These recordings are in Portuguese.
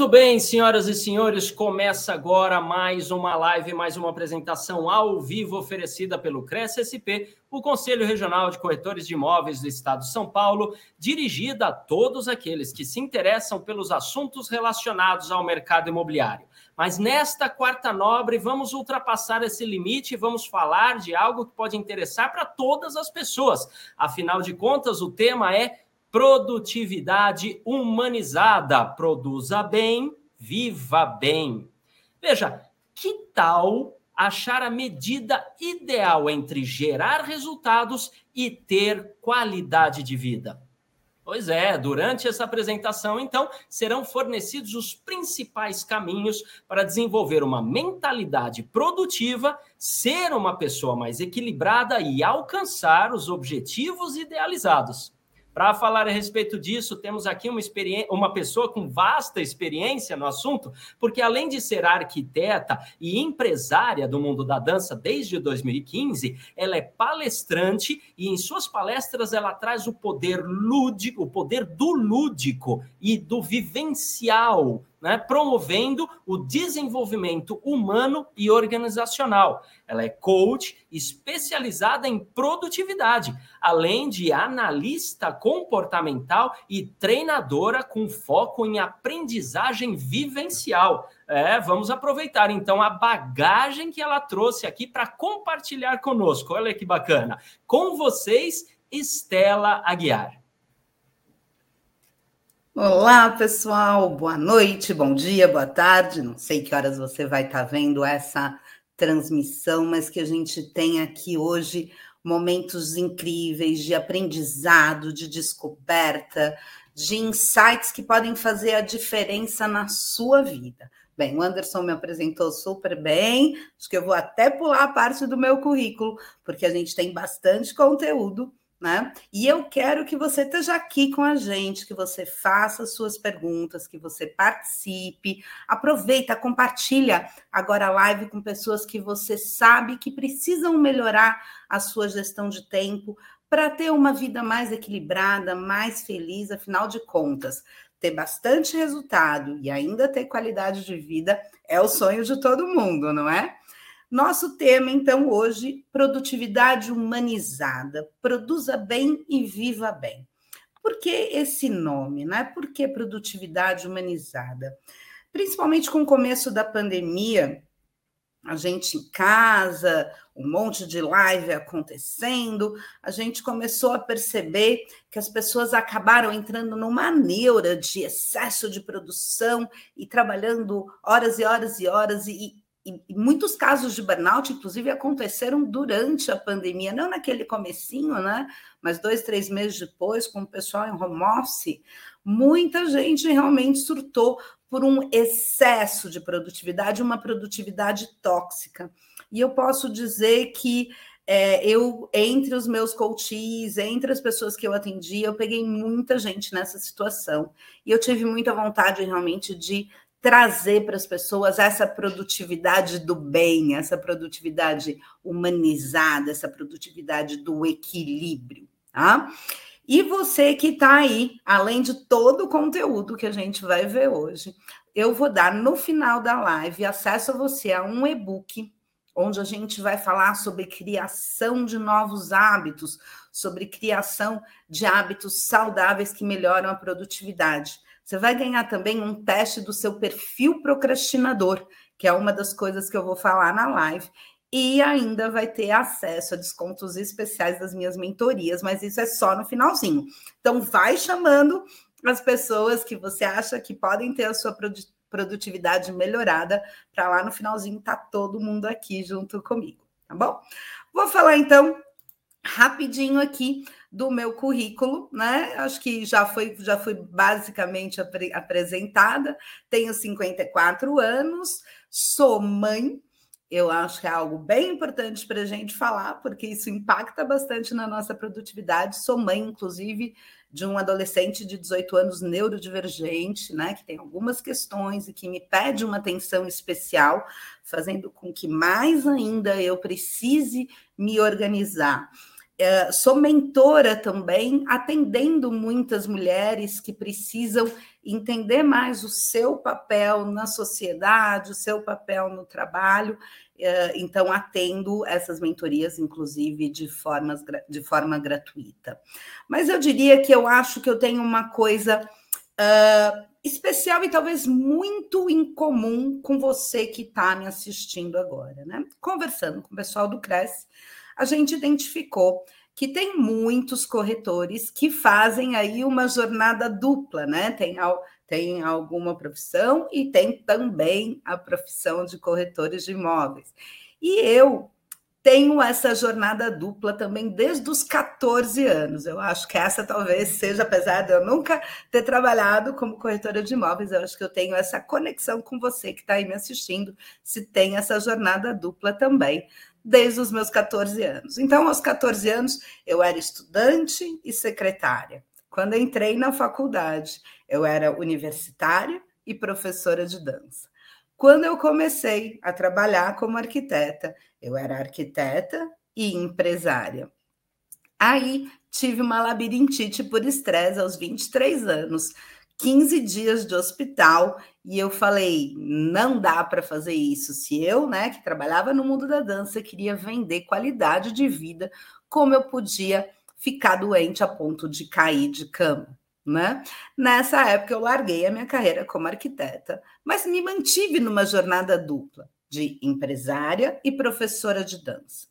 Muito bem, senhoras e senhores, começa agora mais uma live, mais uma apresentação ao vivo oferecida pelo Cresce SP, o Conselho Regional de Corretores de Imóveis do Estado de São Paulo, dirigida a todos aqueles que se interessam pelos assuntos relacionados ao mercado imobiliário. Mas nesta quarta nobre, vamos ultrapassar esse limite e vamos falar de algo que pode interessar para todas as pessoas. Afinal de contas, o tema é produtividade humanizada. Produza bem, viva bem. Veja, que tal achar a medida ideal entre gerar resultados e ter qualidade de vida? Pois é, durante essa apresentação, então, serão fornecidos os principais caminhos para desenvolver uma mentalidade produtiva, ser uma pessoa mais equilibrada e alcançar os objetivos idealizados. Para falar a respeito disso, temos aqui uma, uma pessoa com vasta experiência no assunto, porque além de ser arquiteta e empresária do mundo da dança desde 2015, ela é palestrante e em suas palestras ela traz o poder lúdico, o poder do lúdico e do vivencial né, promovendo o desenvolvimento humano e organizacional. Ela é coach especializada em produtividade, além de analista comportamental e treinadora com foco em aprendizagem vivencial. É, vamos aproveitar então a bagagem que ela trouxe aqui para compartilhar conosco. Olha que bacana. Com vocês, Estela Aguiar. Olá, pessoal. Boa noite, bom dia, boa tarde. Não sei que horas você vai estar tá vendo essa transmissão, mas que a gente tem aqui hoje momentos incríveis de aprendizado, de descoberta, de insights que podem fazer a diferença na sua vida. Bem, o Anderson me apresentou super bem, acho que eu vou até pular a parte do meu currículo, porque a gente tem bastante conteúdo né? E eu quero que você esteja aqui com a gente, que você faça suas perguntas, que você participe, aproveita, compartilha agora a live com pessoas que você sabe que precisam melhorar a sua gestão de tempo para ter uma vida mais equilibrada, mais feliz, afinal de contas, ter bastante resultado e ainda ter qualidade de vida é o sonho de todo mundo, não é? Nosso tema, então, hoje, produtividade humanizada. Produza bem e viva bem. Por que esse nome, né? Por que produtividade humanizada? Principalmente com o começo da pandemia, a gente em casa, um monte de live acontecendo, a gente começou a perceber que as pessoas acabaram entrando numa neura de excesso de produção e trabalhando horas e horas e horas e, e, muitos casos de burnout, inclusive, aconteceram durante a pandemia, não naquele comecinho, né? Mas dois, três meses depois, com o pessoal em home office, muita gente realmente surtou por um excesso de produtividade, uma produtividade tóxica. E eu posso dizer que é, eu, entre os meus coaches, entre as pessoas que eu atendi, eu peguei muita gente nessa situação. E eu tive muita vontade realmente de trazer para as pessoas essa produtividade do bem, essa produtividade humanizada, essa produtividade do equilíbrio, tá? E você que está aí, além de todo o conteúdo que a gente vai ver hoje, eu vou dar no final da live acesso a você a um e-book onde a gente vai falar sobre criação de novos hábitos, sobre criação de hábitos saudáveis que melhoram a produtividade. Você vai ganhar também um teste do seu perfil procrastinador, que é uma das coisas que eu vou falar na live. E ainda vai ter acesso a descontos especiais das minhas mentorias, mas isso é só no finalzinho. Então, vai chamando as pessoas que você acha que podem ter a sua produtividade melhorada, para lá no finalzinho tá todo mundo aqui junto comigo, tá bom? Vou falar então rapidinho aqui do meu currículo, né? Acho que já foi, já fui basicamente apre apresentada. Tenho 54 anos, sou mãe, eu acho que é algo bem importante para a gente falar, porque isso impacta bastante na nossa produtividade. Sou mãe, inclusive, de um adolescente de 18 anos neurodivergente, né, que tem algumas questões e que me pede uma atenção especial, fazendo com que mais ainda eu precise me organizar. É, sou mentora também, atendendo muitas mulheres que precisam entender mais o seu papel na sociedade, o seu papel no trabalho. É, então, atendo essas mentorias, inclusive, de, formas, de forma gratuita. Mas eu diria que eu acho que eu tenho uma coisa uh, especial e talvez muito incomum com você que está me assistindo agora. Né? Conversando com o pessoal do Cresce, a gente identificou que tem muitos corretores que fazem aí uma jornada dupla, né? Tem, tem alguma profissão e tem também a profissão de corretores de imóveis. E eu tenho essa jornada dupla também desde os 14 anos. Eu acho que essa talvez seja, apesar de eu nunca ter trabalhado como corretora de imóveis, eu acho que eu tenho essa conexão com você que está aí me assistindo, se tem essa jornada dupla também desde os meus 14 anos. Então, aos 14 anos, eu era estudante e secretária. Quando entrei na faculdade, eu era universitária e professora de dança. Quando eu comecei a trabalhar como arquiteta, eu era arquiteta e empresária. Aí tive uma labirintite por estresse aos 23 anos, 15 dias de hospital e eu falei, não dá para fazer isso. Se eu, né, que trabalhava no mundo da dança, queria vender qualidade de vida, como eu podia ficar doente a ponto de cair de cama, né? Nessa época eu larguei a minha carreira como arquiteta, mas me mantive numa jornada dupla de empresária e professora de dança.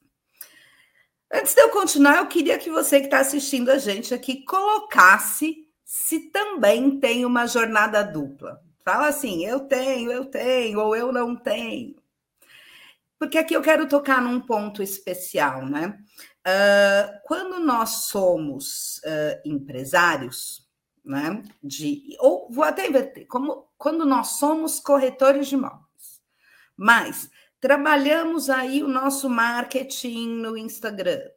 Antes de eu continuar, eu queria que você que está assistindo a gente aqui colocasse se também tem uma jornada dupla. Fala assim, eu tenho, eu tenho, ou eu não tenho. Porque aqui eu quero tocar num ponto especial, né? Uh, quando nós somos uh, empresários, né? De, ou vou até inverter, como quando nós somos corretores de imóveis, mas trabalhamos aí o nosso marketing no Instagram,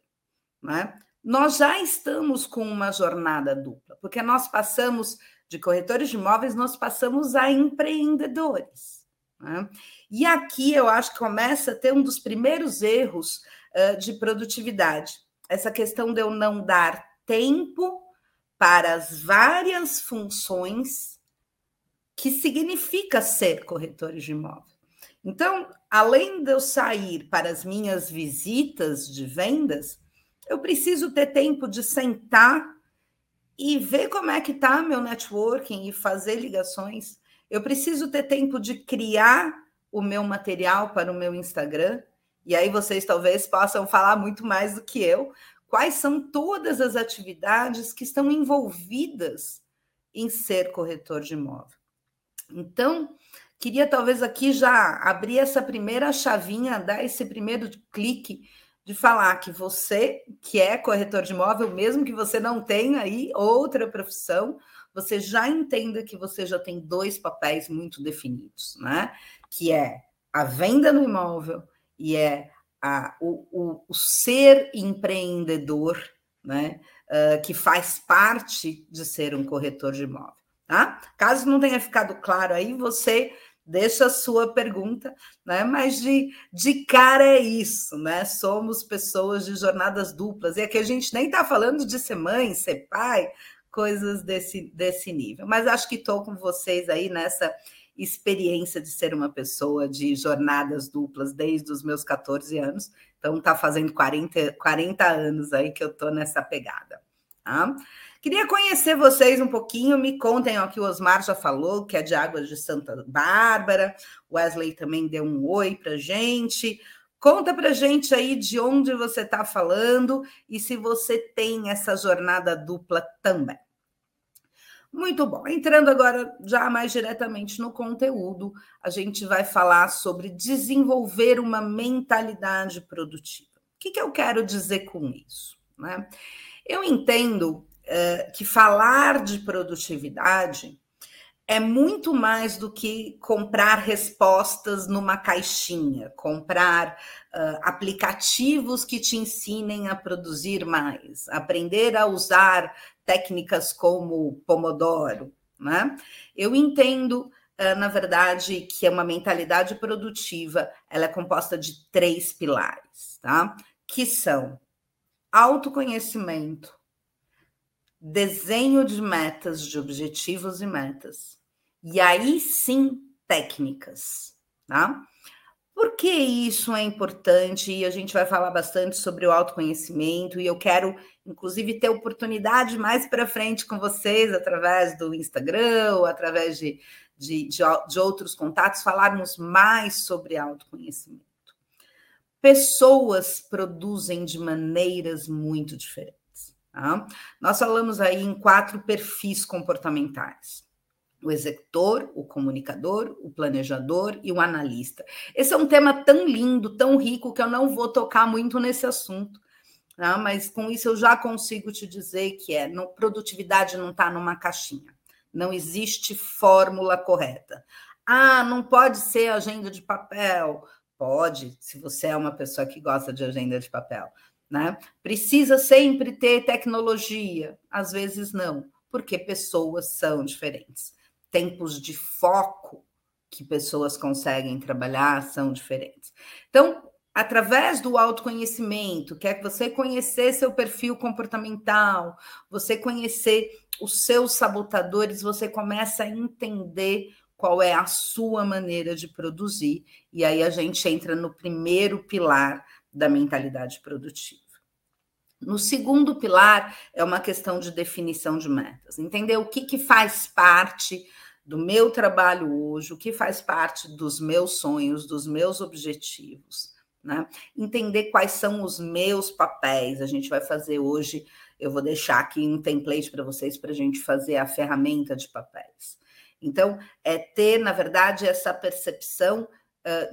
né? nós já estamos com uma jornada dupla, porque nós passamos de corretores de imóveis, nós passamos a empreendedores. Né? E aqui eu acho que começa a ter um dos primeiros erros uh, de produtividade, essa questão de eu não dar tempo para as várias funções que significa ser corretor de imóvel. Então, além de eu sair para as minhas visitas de vendas, eu preciso ter tempo de sentar e ver como é que está meu networking e fazer ligações. Eu preciso ter tempo de criar o meu material para o meu Instagram. E aí vocês talvez possam falar muito mais do que eu. Quais são todas as atividades que estão envolvidas em ser corretor de imóvel? Então, queria talvez aqui já abrir essa primeira chavinha, dar esse primeiro clique de falar que você, que é corretor de imóvel, mesmo que você não tenha aí outra profissão, você já entenda que você já tem dois papéis muito definidos, né? Que é a venda no imóvel e é a, o, o, o ser empreendedor, né? Uh, que faz parte de ser um corretor de imóvel, tá? Caso não tenha ficado claro aí, você deixa a sua pergunta, né? Mas de, de cara é isso, né? Somos pessoas de jornadas duplas, e aqui a gente nem está falando de ser mãe, ser pai, coisas desse, desse nível. Mas acho que estou com vocês aí nessa experiência de ser uma pessoa de jornadas duplas desde os meus 14 anos. Então, está fazendo 40, 40 anos aí que eu estou nessa pegada. Tá? Queria conhecer vocês um pouquinho, me contem ó, que o Osmar já falou, que é de Águas de Santa Bárbara, Wesley também deu um oi para gente. Conta para gente aí de onde você está falando e se você tem essa jornada dupla também. Muito bom. Entrando agora já mais diretamente no conteúdo, a gente vai falar sobre desenvolver uma mentalidade produtiva. O que, que eu quero dizer com isso? Né? Eu entendo que falar de produtividade é muito mais do que comprar respostas numa caixinha, comprar uh, aplicativos que te ensinem a produzir mais, aprender a usar técnicas como Pomodoro. Né? Eu entendo, uh, na verdade, que é uma mentalidade produtiva, ela é composta de três pilares, tá? que são autoconhecimento, desenho de metas, de objetivos e metas. E aí sim, técnicas, tá? Por que isso é importante? E a gente vai falar bastante sobre o autoconhecimento, e eu quero, inclusive, ter oportunidade mais para frente com vocês, através do Instagram, ou através de, de, de, de outros contatos, falarmos mais sobre autoconhecimento. Pessoas produzem de maneiras muito diferentes. Tá? Nós falamos aí em quatro perfis comportamentais: o executor, o comunicador, o planejador e o analista. Esse é um tema tão lindo, tão rico, que eu não vou tocar muito nesse assunto. Tá? Mas com isso eu já consigo te dizer que é no, produtividade não está numa caixinha. Não existe fórmula correta. Ah, não pode ser agenda de papel. Pode, se você é uma pessoa que gosta de agenda de papel. Né? Precisa sempre ter tecnologia? Às vezes não, porque pessoas são diferentes. Tempos de foco que pessoas conseguem trabalhar são diferentes. Então, através do autoconhecimento, quer que você conhecer seu perfil comportamental, você conhecer os seus sabotadores, você começa a entender qual é a sua maneira de produzir, e aí a gente entra no primeiro pilar da mentalidade produtiva. No segundo pilar, é uma questão de definição de metas. Entender o que, que faz parte do meu trabalho hoje, o que faz parte dos meus sonhos, dos meus objetivos. Né? Entender quais são os meus papéis. A gente vai fazer hoje, eu vou deixar aqui um template para vocês para a gente fazer a ferramenta de papéis. Então, é ter, na verdade, essa percepção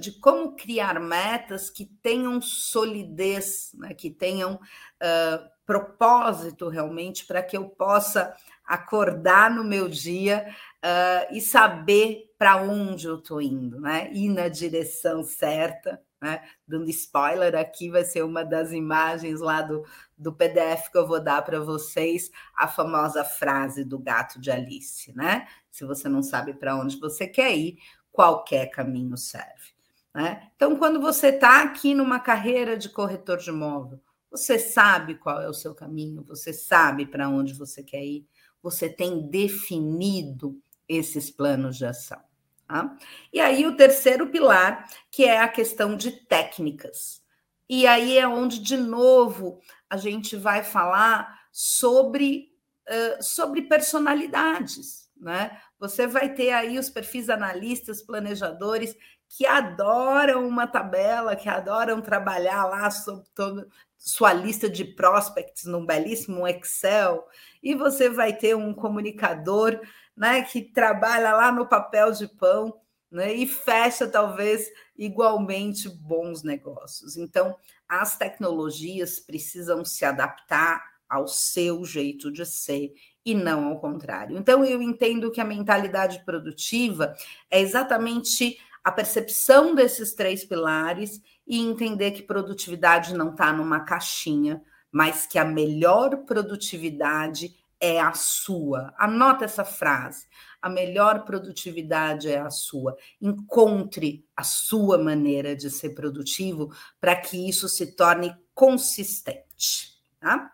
de como criar metas que tenham solidez, né, que tenham uh, propósito realmente, para que eu possa acordar no meu dia uh, e saber para onde eu estou indo, né? Ir na direção certa. Né? Dando spoiler aqui, vai ser uma das imagens lá do, do PDF que eu vou dar para vocês, a famosa frase do gato de Alice, né? Se você não sabe para onde você quer ir, qualquer caminho serve. Né? Então, quando você está aqui numa carreira de corretor de imóvel, você sabe qual é o seu caminho, você sabe para onde você quer ir, você tem definido esses planos de ação. Tá? E aí, o terceiro pilar, que é a questão de técnicas. E aí é onde, de novo, a gente vai falar sobre, uh, sobre personalidades. Né? Você vai ter aí os perfis analistas, planejadores, que adoram uma tabela, que adoram trabalhar lá sobre toda sua lista de prospects num belíssimo Excel, e você vai ter um comunicador né, que trabalha lá no papel de pão né, e fecha talvez igualmente bons negócios. Então, as tecnologias precisam se adaptar ao seu jeito de ser e não ao contrário. Então, eu entendo que a mentalidade produtiva é exatamente a percepção desses três pilares e entender que produtividade não está numa caixinha, mas que a melhor produtividade é a sua. Anota essa frase. A melhor produtividade é a sua. Encontre a sua maneira de ser produtivo para que isso se torne consistente. Tá?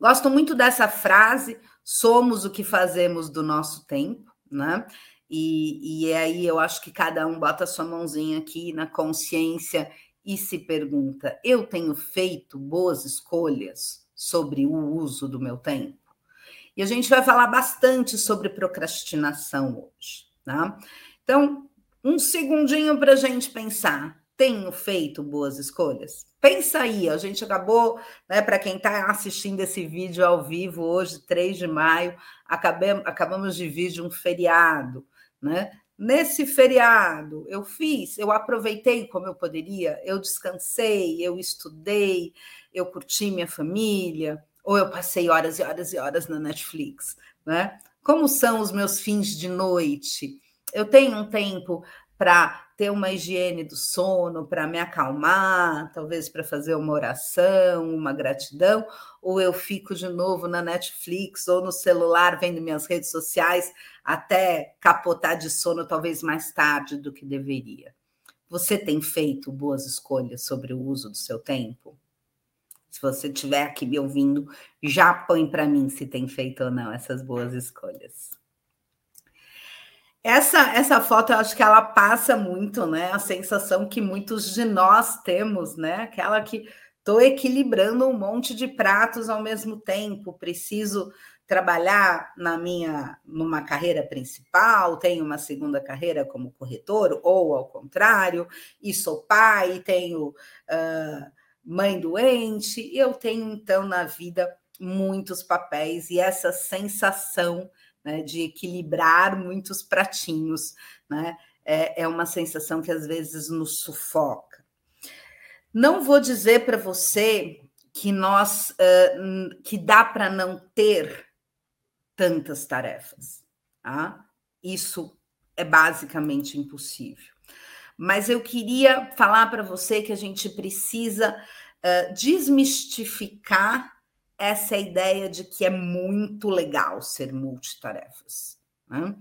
Gosto muito dessa frase: somos o que fazemos do nosso tempo, né? E, e aí eu acho que cada um bota sua mãozinha aqui na consciência e se pergunta: eu tenho feito boas escolhas sobre o uso do meu tempo? E a gente vai falar bastante sobre procrastinação hoje, tá? Então, um segundinho para a gente pensar. Tenho feito boas escolhas? Pensa aí, a gente acabou, né, para quem está assistindo esse vídeo ao vivo hoje, 3 de maio, acabamos, acabamos de vir de um feriado né? Nesse feriado, eu fiz, eu aproveitei como eu poderia, eu descansei, eu estudei, eu curti minha família, ou eu passei horas e horas e horas na Netflix, né? Como são os meus fins de noite? Eu tenho um tempo para ter uma higiene do sono, para me acalmar, talvez para fazer uma oração, uma gratidão, ou eu fico de novo na Netflix ou no celular vendo minhas redes sociais até capotar de sono, talvez mais tarde do que deveria. Você tem feito boas escolhas sobre o uso do seu tempo? Se você estiver aqui me ouvindo, já põe para mim se tem feito ou não essas boas escolhas. Essa, essa foto, eu acho que ela passa muito, né? A sensação que muitos de nós temos, né? Aquela que estou equilibrando um monte de pratos ao mesmo tempo, preciso trabalhar na minha numa carreira principal, tenho uma segunda carreira como corretor, ou ao contrário, e sou pai, tenho uh, mãe doente, eu tenho então na vida muitos papéis e essa sensação né, de equilibrar muitos pratinhos, né? É, é uma sensação que às vezes nos sufoca. Não vou dizer para você que nós uh, que dá para não ter tantas tarefas. Tá? Isso é basicamente impossível. Mas eu queria falar para você que a gente precisa uh, desmistificar essa ideia de que é muito legal ser multitarefas. Né?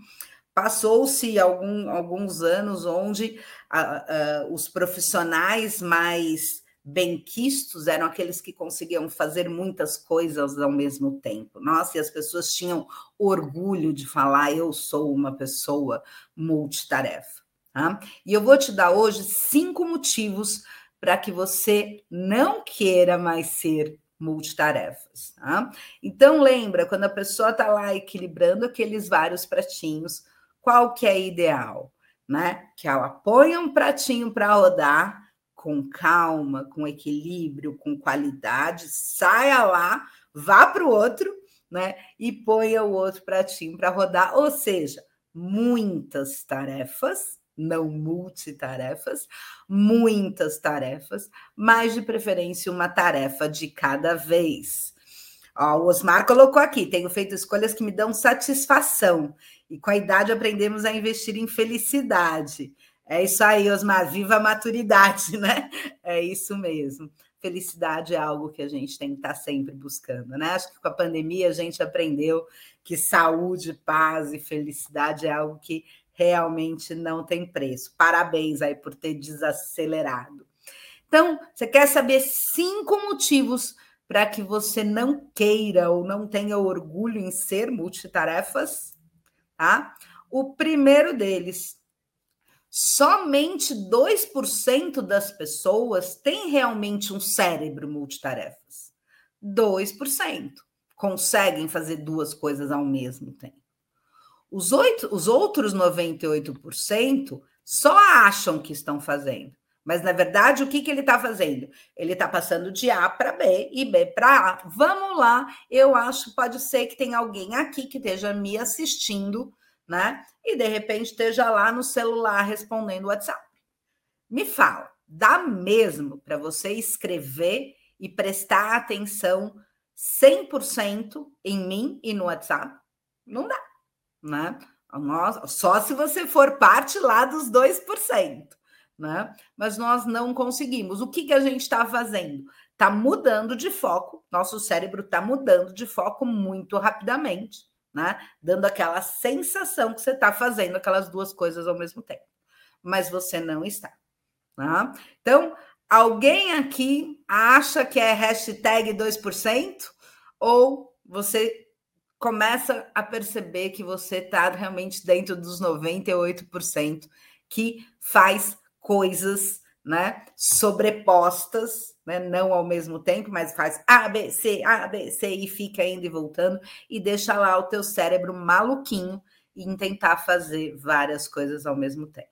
Passou-se algum, alguns anos onde uh, uh, os profissionais mais benquistos eram aqueles que conseguiam fazer muitas coisas ao mesmo tempo. Nossa, e as pessoas tinham orgulho de falar: eu sou uma pessoa multitarefa. Tá? E eu vou te dar hoje cinco motivos para que você não queira mais ser multitarefas. Tá? Então lembra quando a pessoa está lá equilibrando aqueles vários pratinhos, qual que é ideal, né? Que ela ponha um pratinho para rodar com calma, com equilíbrio, com qualidade, saia lá, vá para o outro, né? E ponha o outro pratinho para rodar, ou seja, muitas tarefas não multitarefas, muitas tarefas, mas de preferência uma tarefa de cada vez. Ó, o Osmar colocou aqui: tenho feito escolhas que me dão satisfação, e com a idade aprendemos a investir em felicidade. É isso aí, Osmar, viva a maturidade, né? É isso mesmo. Felicidade é algo que a gente tem que estar sempre buscando, né? Acho que com a pandemia a gente aprendeu que saúde, paz e felicidade é algo que realmente não tem preço. Parabéns aí por ter desacelerado. Então, você quer saber cinco motivos para que você não queira ou não tenha orgulho em ser multitarefas? Tá? O primeiro deles, somente 2% das pessoas têm realmente um cérebro multitarefas. 2% conseguem fazer duas coisas ao mesmo tempo. Os, oito, os outros 98% só acham que estão fazendo. Mas, na verdade, o que, que ele está fazendo? Ele está passando de A para B e B para A. Vamos lá, eu acho, pode ser que tenha alguém aqui que esteja me assistindo, né? E de repente esteja lá no celular respondendo o WhatsApp. Me fala, dá mesmo para você escrever e prestar atenção 100% em mim e no WhatsApp? Não dá né? Nós, só se você for parte lá dos 2%, né? Mas nós não conseguimos. O que, que a gente está fazendo? Está mudando de foco, nosso cérebro está mudando de foco muito rapidamente, né? Dando aquela sensação que você está fazendo aquelas duas coisas ao mesmo tempo. Mas você não está. Né? Então, alguém aqui acha que é hashtag 2%? Ou você começa a perceber que você está realmente dentro dos 98% que faz coisas né, sobrepostas, né, não ao mesmo tempo, mas faz A, B, C, A, B, C e fica indo e voltando e deixa lá o teu cérebro maluquinho em tentar fazer várias coisas ao mesmo tempo,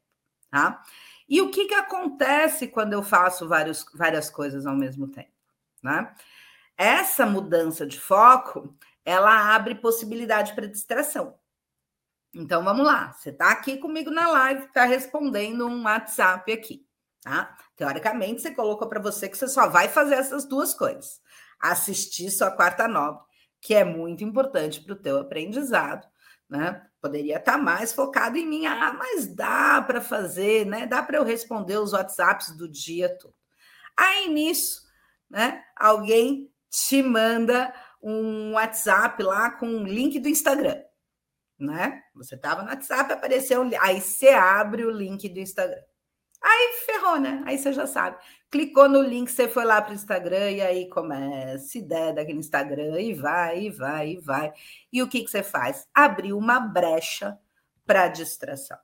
tá? E o que, que acontece quando eu faço vários, várias coisas ao mesmo tempo, né? Essa mudança de foco ela abre possibilidade para distração. Então vamos lá, você está aqui comigo na live, está respondendo um WhatsApp aqui, tá? Teoricamente, você colocou para você que você só vai fazer essas duas coisas: assistir sua quarta nobre, que é muito importante para o teu aprendizado, né? Poderia estar mais focado em mim, ah, mas dá para fazer, né? Dá para eu responder os WhatsApps do dia todo. Aí nisso, né? Alguém te manda um WhatsApp lá com um link do Instagram, né? Você estava no WhatsApp, apareceu, aí você abre o link do Instagram. Aí ferrou, né? Aí você já sabe. Clicou no link, você foi lá para o Instagram e aí começa ideia daquele Instagram e vai, e vai, e vai. E o que, que você faz? Abriu uma brecha para distração.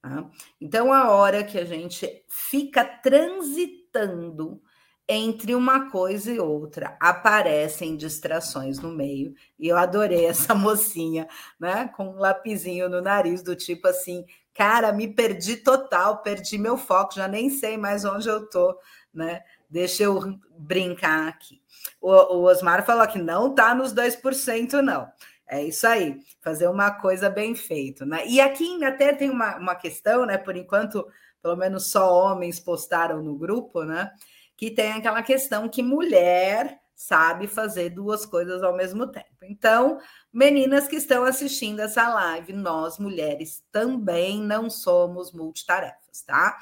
Tá? Então, a hora que a gente fica transitando entre uma coisa e outra aparecem distrações no meio. E eu adorei essa mocinha, né, com um lapizinho no nariz do tipo assim, cara, me perdi total, perdi meu foco, já nem sei mais onde eu tô, né? Deixa eu brincar aqui. O, o Osmar falou que não tá nos 2%, não. É isso aí, fazer uma coisa bem feita, né? E aqui até tem uma, uma questão, né? Por enquanto, pelo menos só homens postaram no grupo, né? Que tem aquela questão que mulher sabe fazer duas coisas ao mesmo tempo. Então, meninas que estão assistindo essa live, nós mulheres também não somos multitarefas, tá?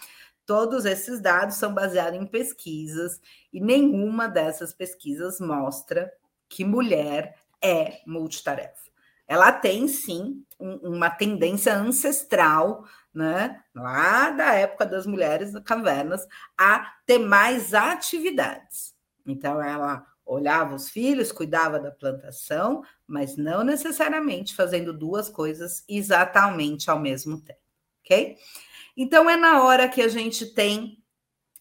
Todos esses dados são baseados em pesquisas e nenhuma dessas pesquisas mostra que mulher é multitarefa. Ela tem sim um, uma tendência ancestral, né, lá da época das mulheres cavernas, a ter mais atividades. Então, ela olhava os filhos, cuidava da plantação, mas não necessariamente fazendo duas coisas exatamente ao mesmo tempo, ok? Então é na hora que a gente tem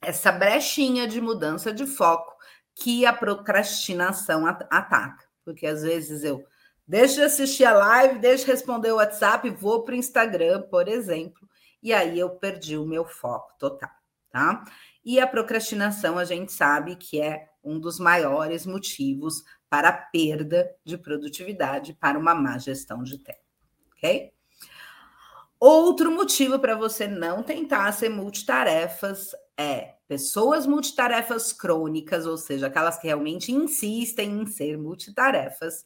essa brechinha de mudança de foco que a procrastinação ataca, porque às vezes eu deixo de assistir a live, deixo de responder o WhatsApp, vou para o Instagram, por exemplo, e aí eu perdi o meu foco total, tá? E a procrastinação a gente sabe que é um dos maiores motivos para a perda de produtividade, para uma má gestão de tempo, ok? Outro motivo para você não tentar ser multitarefas é pessoas multitarefas crônicas, ou seja, aquelas que realmente insistem em ser multitarefas,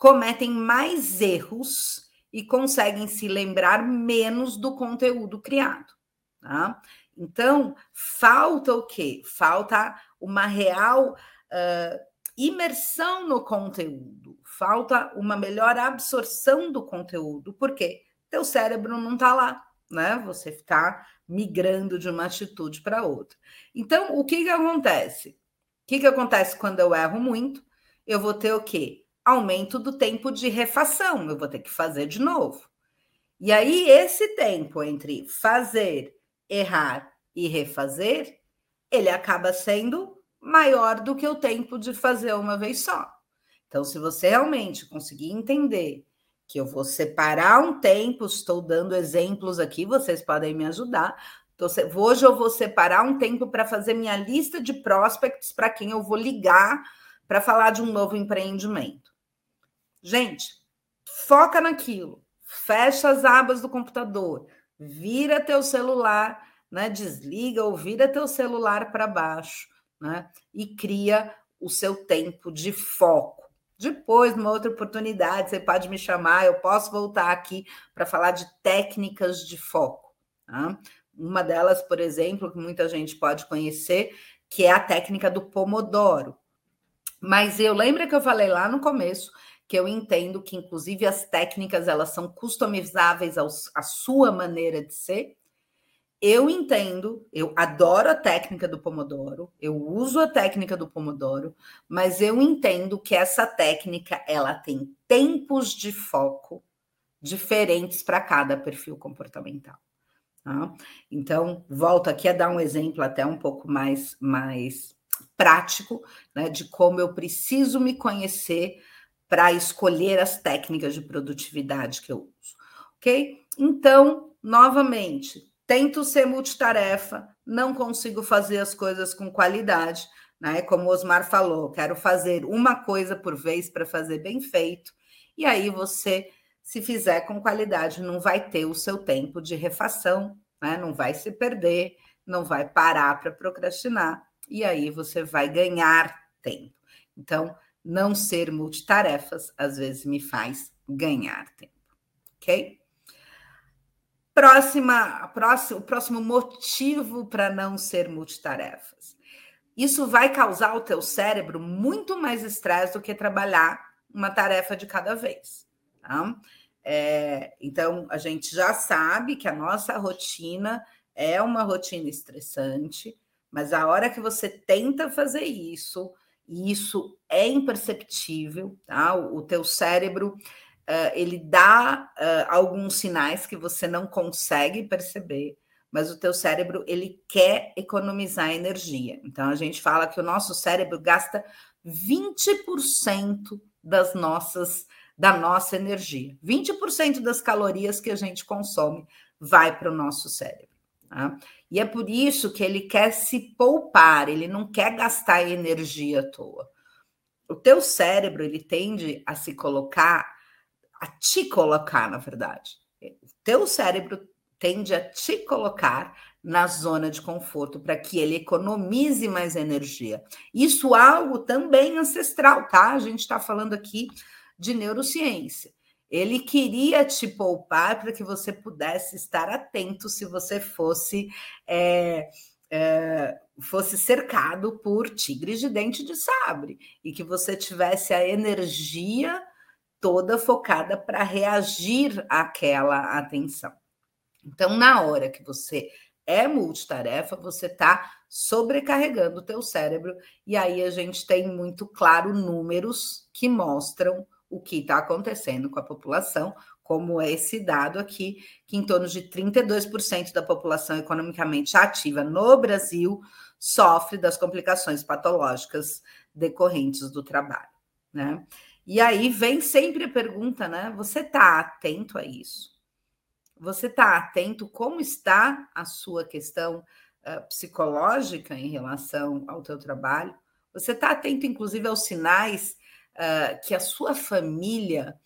cometem mais erros e conseguem se lembrar menos do conteúdo criado. Tá? Então, falta o quê? Falta uma real uh, imersão no conteúdo, falta uma melhor absorção do conteúdo, porque teu cérebro não está lá, né? Você está migrando de uma atitude para outra. Então, o que, que acontece? O que, que acontece quando eu erro muito? Eu vou ter o quê? Aumento do tempo de refação, eu vou ter que fazer de novo. E aí, esse tempo entre fazer errar e refazer, ele acaba sendo maior do que o tempo de fazer uma vez só. Então, se você realmente conseguir entender que eu vou separar um tempo, estou dando exemplos aqui, vocês podem me ajudar. Hoje eu vou separar um tempo para fazer minha lista de prospects para quem eu vou ligar para falar de um novo empreendimento. Gente, foca naquilo, fecha as abas do computador, vira teu celular, né? Desliga ou vira teu celular para baixo, né? E cria o seu tempo de foco. Depois, numa outra oportunidade, você pode me chamar, eu posso voltar aqui para falar de técnicas de foco. Tá? Uma delas, por exemplo, que muita gente pode conhecer, que é a técnica do Pomodoro. Mas eu lembro que eu falei lá no começo que eu entendo que, inclusive, as técnicas elas são customizáveis à sua maneira de ser. Eu entendo, eu adoro a técnica do Pomodoro, eu uso a técnica do Pomodoro, mas eu entendo que essa técnica ela tem tempos de foco diferentes para cada perfil comportamental. Tá? Então, volto aqui a dar um exemplo até um pouco mais, mais prático né, de como eu preciso me conhecer para escolher as técnicas de produtividade que eu uso. Ok? Então, novamente, tento ser multitarefa, não consigo fazer as coisas com qualidade, né? Como o Osmar falou, quero fazer uma coisa por vez para fazer bem feito. E aí você, se fizer com qualidade, não vai ter o seu tempo de refação, né? Não vai se perder, não vai parar para procrastinar. E aí você vai ganhar tempo. Então, não ser multitarefas às vezes me faz ganhar tempo. ok? Próxima, próximo, o próximo motivo para não ser multitarefas. Isso vai causar ao teu cérebro muito mais estresse do que trabalhar uma tarefa de cada vez. Tá? É, então, a gente já sabe que a nossa rotina é uma rotina estressante, mas a hora que você tenta fazer isso, e isso é imperceptível, tá? O, o teu cérebro uh, ele dá uh, alguns sinais que você não consegue perceber, mas o teu cérebro ele quer economizar energia. Então a gente fala que o nosso cérebro gasta 20% das nossas da nossa energia. 20% das calorias que a gente consome vai para o nosso cérebro. Tá? E é por isso que ele quer se poupar, ele não quer gastar energia à toa. O teu cérebro ele tende a se colocar, a te colocar, na verdade. O teu cérebro tende a te colocar na zona de conforto para que ele economize mais energia. Isso é algo também ancestral, tá? A gente está falando aqui de neurociência. Ele queria te poupar para que você pudesse estar atento se você fosse é, é, fosse cercado por tigres de dente de sabre e que você tivesse a energia toda focada para reagir àquela atenção. Então, na hora que você é multitarefa, você está sobrecarregando o teu cérebro e aí a gente tem muito claro números que mostram o que está acontecendo com a população, como é esse dado aqui, que em torno de 32% da população economicamente ativa no Brasil sofre das complicações patológicas decorrentes do trabalho, né? E aí vem sempre a pergunta, né? Você está atento a isso? Você está atento como está a sua questão uh, psicológica em relação ao teu trabalho? Você está atento, inclusive, aos sinais uh, que a sua família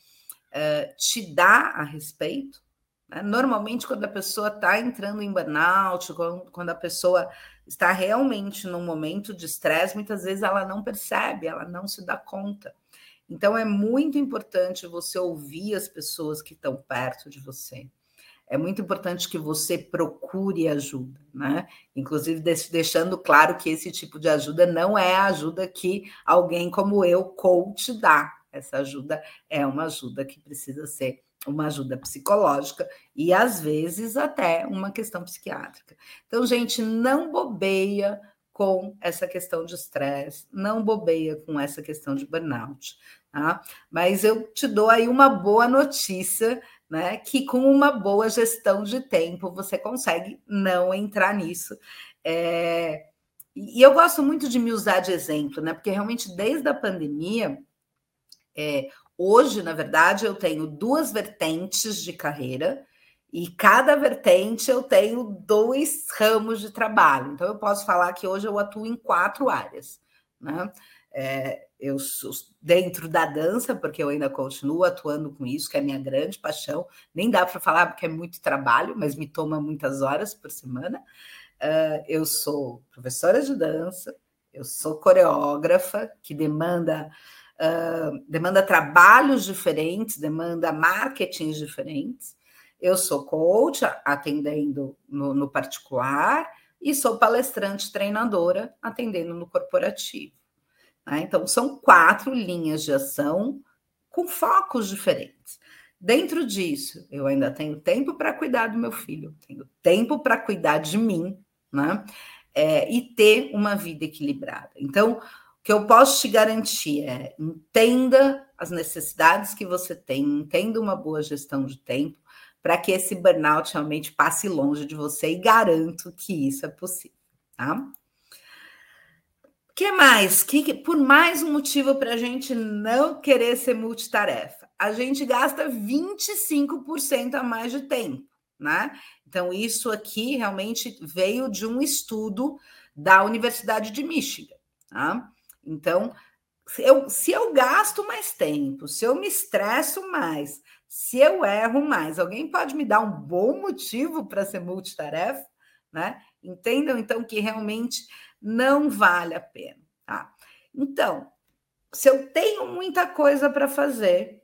uh, te dá a respeito. Né? Normalmente, quando a pessoa está entrando em burnout, quando a pessoa está realmente num momento de estresse, muitas vezes ela não percebe, ela não se dá conta. Então, é muito importante você ouvir as pessoas que estão perto de você é muito importante que você procure ajuda, né? Inclusive deixando claro que esse tipo de ajuda não é a ajuda que alguém como eu, coach, dá. Essa ajuda é uma ajuda que precisa ser uma ajuda psicológica e às vezes até uma questão psiquiátrica. Então, gente, não bobeia com essa questão de estresse, não bobeia com essa questão de burnout, tá? Mas eu te dou aí uma boa notícia né? Que com uma boa gestão de tempo você consegue não entrar nisso. É... E eu gosto muito de me usar de exemplo, né? Porque realmente desde a pandemia, é... hoje, na verdade, eu tenho duas vertentes de carreira e cada vertente eu tenho dois ramos de trabalho. Então, eu posso falar que hoje eu atuo em quatro áreas, né? É, eu dentro da dança, porque eu ainda continuo atuando com isso, que é a minha grande paixão. Nem dá para falar porque é muito trabalho, mas me toma muitas horas por semana. Uh, eu sou professora de dança, eu sou coreógrafa, que demanda uh, demanda trabalhos diferentes, demanda marketings diferentes. Eu sou coach, atendendo no, no particular, e sou palestrante treinadora, atendendo no corporativo. Né? Então, são quatro linhas de ação com focos diferentes. Dentro disso, eu ainda tenho tempo para cuidar do meu filho, tenho tempo para cuidar de mim, né? É, e ter uma vida equilibrada. Então, o que eu posso te garantir é entenda as necessidades que você tem, entenda uma boa gestão de tempo, para que esse burnout realmente passe longe de você e garanto que isso é possível, tá? Que mais? Que, por mais um motivo para a gente não querer ser multitarefa. A gente gasta 25% a mais de tempo, né? Então, isso aqui realmente veio de um estudo da Universidade de Michigan. Tá? Então, se eu, se eu gasto mais tempo, se eu me estresso mais, se eu erro mais, alguém pode me dar um bom motivo para ser multitarefa? Né? Entendam, então, que realmente não vale a pena. Tá? Então, se eu tenho muita coisa para fazer,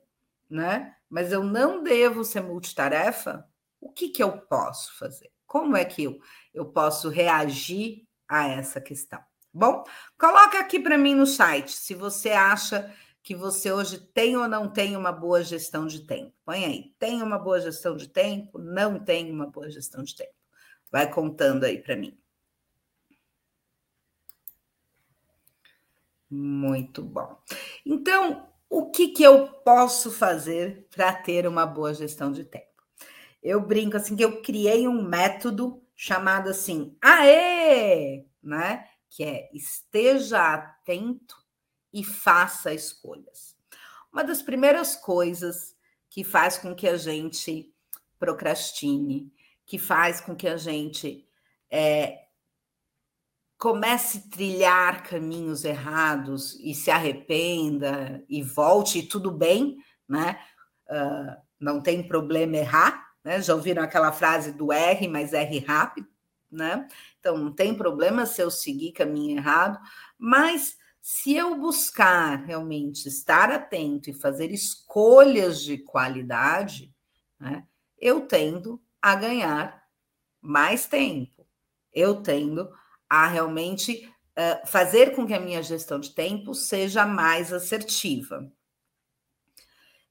né? mas eu não devo ser multitarefa, o que, que eu posso fazer? Como é que eu, eu posso reagir a essa questão? Bom, coloca aqui para mim no site se você acha que você hoje tem ou não tem uma boa gestão de tempo. Põe aí, tem uma boa gestão de tempo? Não tem uma boa gestão de tempo. Vai contando aí para mim. Muito bom. Então, o que, que eu posso fazer para ter uma boa gestão de tempo? Eu brinco assim que eu criei um método chamado assim, AE, né? Que é esteja atento e faça escolhas. Uma das primeiras coisas que faz com que a gente procrastine, que faz com que a gente é, comece a trilhar caminhos errados e se arrependa e volte, e tudo bem, né? Uh, não tem problema errar, né? Já ouviram aquela frase do R, mas R rápido, né? Então não tem problema se eu seguir caminho errado, mas se eu buscar realmente estar atento e fazer escolhas de qualidade, né? Eu tendo a ganhar mais tempo. Eu tendo a realmente uh, fazer com que a minha gestão de tempo seja mais assertiva.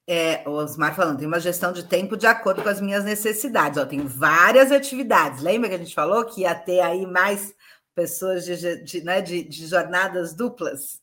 É, o Osmar falando, tem uma gestão de tempo de acordo com as minhas necessidades. Ó, tem várias atividades. Lembra que a gente falou que ia ter aí mais pessoas de, de, né, de, de jornadas duplas?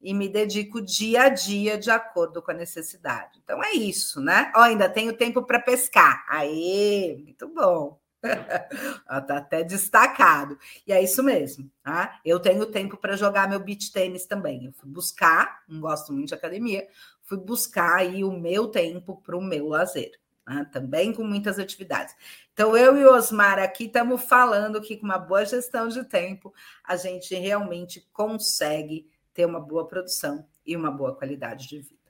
E me dedico dia a dia de acordo com a necessidade. Então é isso, né? Ó, ainda tenho tempo para pescar. Aê, muito bom. Está até destacado. E é isso mesmo. Tá? Eu tenho tempo para jogar meu beach tênis também. Eu fui buscar, não gosto muito de academia, fui buscar aí o meu tempo para o meu lazer. Tá? Também com muitas atividades. Então, eu e o Osmar aqui estamos falando que com uma boa gestão de tempo, a gente realmente consegue ter uma boa produção e uma boa qualidade de vida.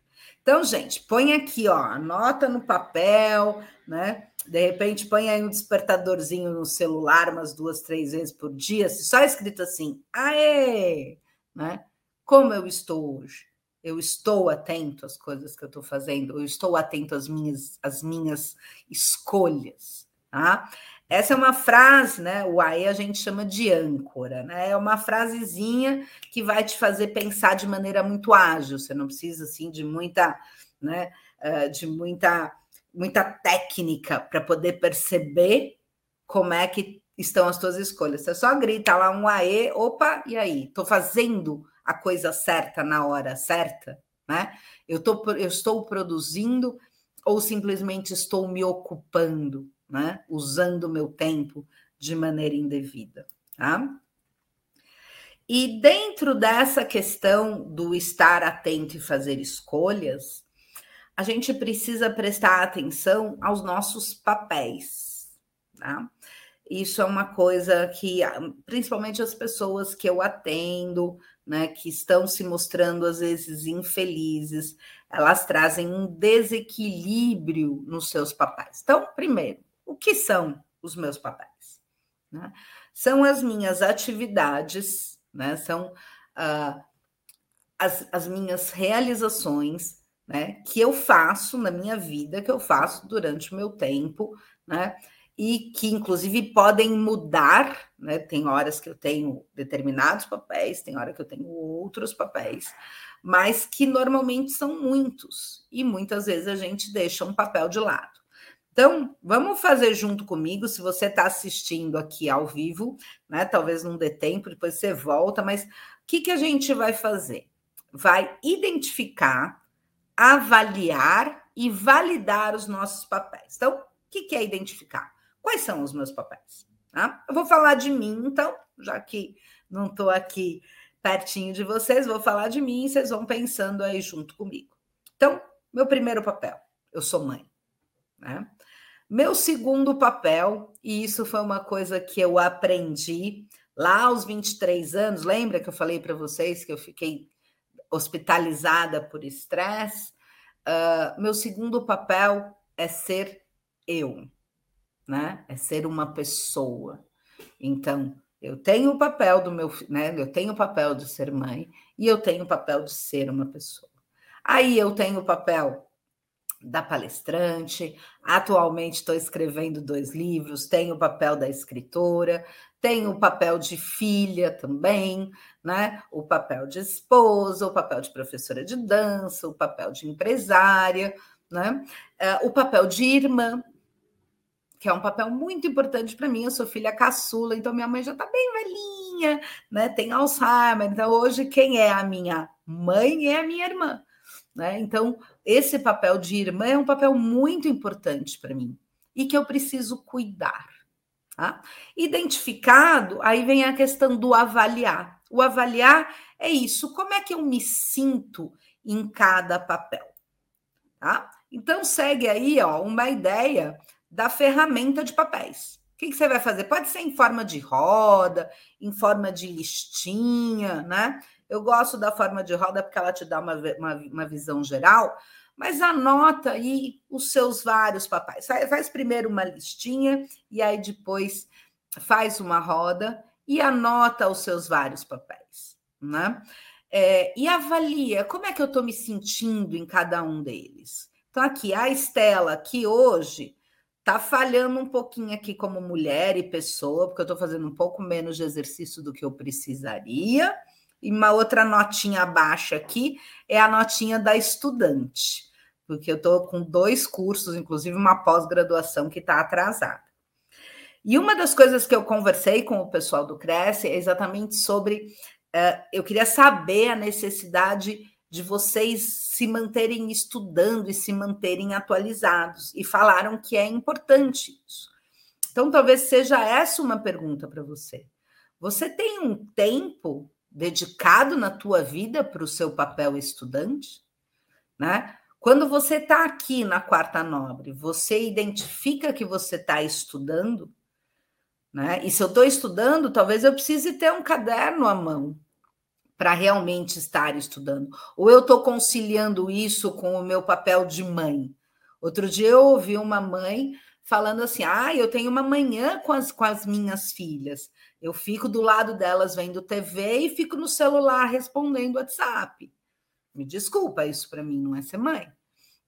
Então, gente, põe aqui, ó, anota no papel, né? De repente, põe aí um despertadorzinho no celular umas duas, três vezes por dia, só escrito assim, aê, né? Como eu estou hoje? Eu estou atento às coisas que eu estou fazendo, eu estou atento às minhas, às minhas escolhas, tá? Essa é uma frase, né? O AE a gente chama de âncora, né? É uma frasezinha que vai te fazer pensar de maneira muito ágil. Você não precisa assim de muita, né? Eh, de muita, muita técnica para poder perceber como é que estão as tuas escolhas. Você só grita lá um AE, opa, e aí? Estou fazendo a coisa certa na hora certa, né? Eu, tô, eu estou produzindo ou simplesmente estou me ocupando? né? usando meu tempo de maneira indevida. Tá? E dentro dessa questão do estar atento e fazer escolhas, a gente precisa prestar atenção aos nossos papéis. Tá? Isso é uma coisa que, principalmente as pessoas que eu atendo, né, que estão se mostrando às vezes infelizes, elas trazem um desequilíbrio nos seus papéis. Então, primeiro, o que são os meus papéis? Né? São as minhas atividades, né? são uh, as, as minhas realizações né? que eu faço na minha vida, que eu faço durante o meu tempo, né? e que inclusive podem mudar, né? Tem horas que eu tenho determinados papéis, tem hora que eu tenho outros papéis, mas que normalmente são muitos, e muitas vezes a gente deixa um papel de lado. Então, vamos fazer junto comigo, se você está assistindo aqui ao vivo, né? Talvez não dê tempo, depois você volta, mas o que, que a gente vai fazer? Vai identificar, avaliar e validar os nossos papéis. Então, o que, é identificar? Quais são os meus papéis? Tá? Eu vou falar de mim, então, já que não estou aqui pertinho de vocês, vou falar de mim e vocês vão pensando aí junto comigo. Então, meu primeiro papel, eu sou mãe. Né? Meu segundo papel, e isso foi uma coisa que eu aprendi lá aos 23 anos, lembra que eu falei para vocês que eu fiquei hospitalizada por estresse? Uh, meu segundo papel é ser eu, né? É ser uma pessoa. Então, eu tenho o papel do meu, né? Eu tenho o papel de ser mãe e eu tenho o papel de ser uma pessoa. Aí eu tenho o papel da palestrante. Atualmente estou escrevendo dois livros, tenho o papel da escritora, tenho o papel de filha também, né? O papel de esposa, o papel de professora de dança, o papel de empresária, né? Uh, o papel de irmã, que é um papel muito importante para mim. Eu sou filha caçula, então minha mãe já está bem velhinha, né? Tem Alzheimer. Então hoje quem é a minha mãe é a minha irmã, né? Então esse papel de irmã é um papel muito importante para mim e que eu preciso cuidar. Tá? Identificado, aí vem a questão do avaliar. O avaliar é isso, como é que eu me sinto em cada papel? Tá? Então segue aí ó, uma ideia da ferramenta de papéis. O que, que, você vai fazer? Pode ser em forma de roda, em forma de listinha, né? Eu gosto da forma de roda porque ela te dá uma, uma, uma visão geral, mas anota aí os seus vários papéis. Faz, faz primeiro uma listinha e aí depois faz uma roda e anota os seus vários papéis, né? É, e avalia como é que eu estou me sentindo em cada um deles. Então, aqui, a Estela, que hoje está falhando um pouquinho aqui como mulher e pessoa, porque eu estou fazendo um pouco menos de exercício do que eu precisaria. E uma outra notinha abaixo aqui é a notinha da estudante porque eu estou com dois cursos, inclusive uma pós-graduação que está atrasada. E uma das coisas que eu conversei com o pessoal do Cresce é exatamente sobre. Uh, eu queria saber a necessidade de vocês se manterem estudando e se manterem atualizados, e falaram que é importante isso. Então, talvez seja essa uma pergunta para você. Você tem um tempo dedicado na tua vida para o seu papel estudante? Né? Quando você está aqui na quarta nobre, você identifica que você está estudando, né? E se eu estou estudando, talvez eu precise ter um caderno à mão para realmente estar estudando. Ou eu estou conciliando isso com o meu papel de mãe. Outro dia eu ouvi uma mãe falando assim: ah, eu tenho uma manhã com as, com as minhas filhas. Eu fico do lado delas vendo TV e fico no celular respondendo WhatsApp. Me desculpa, isso para mim não é ser mãe,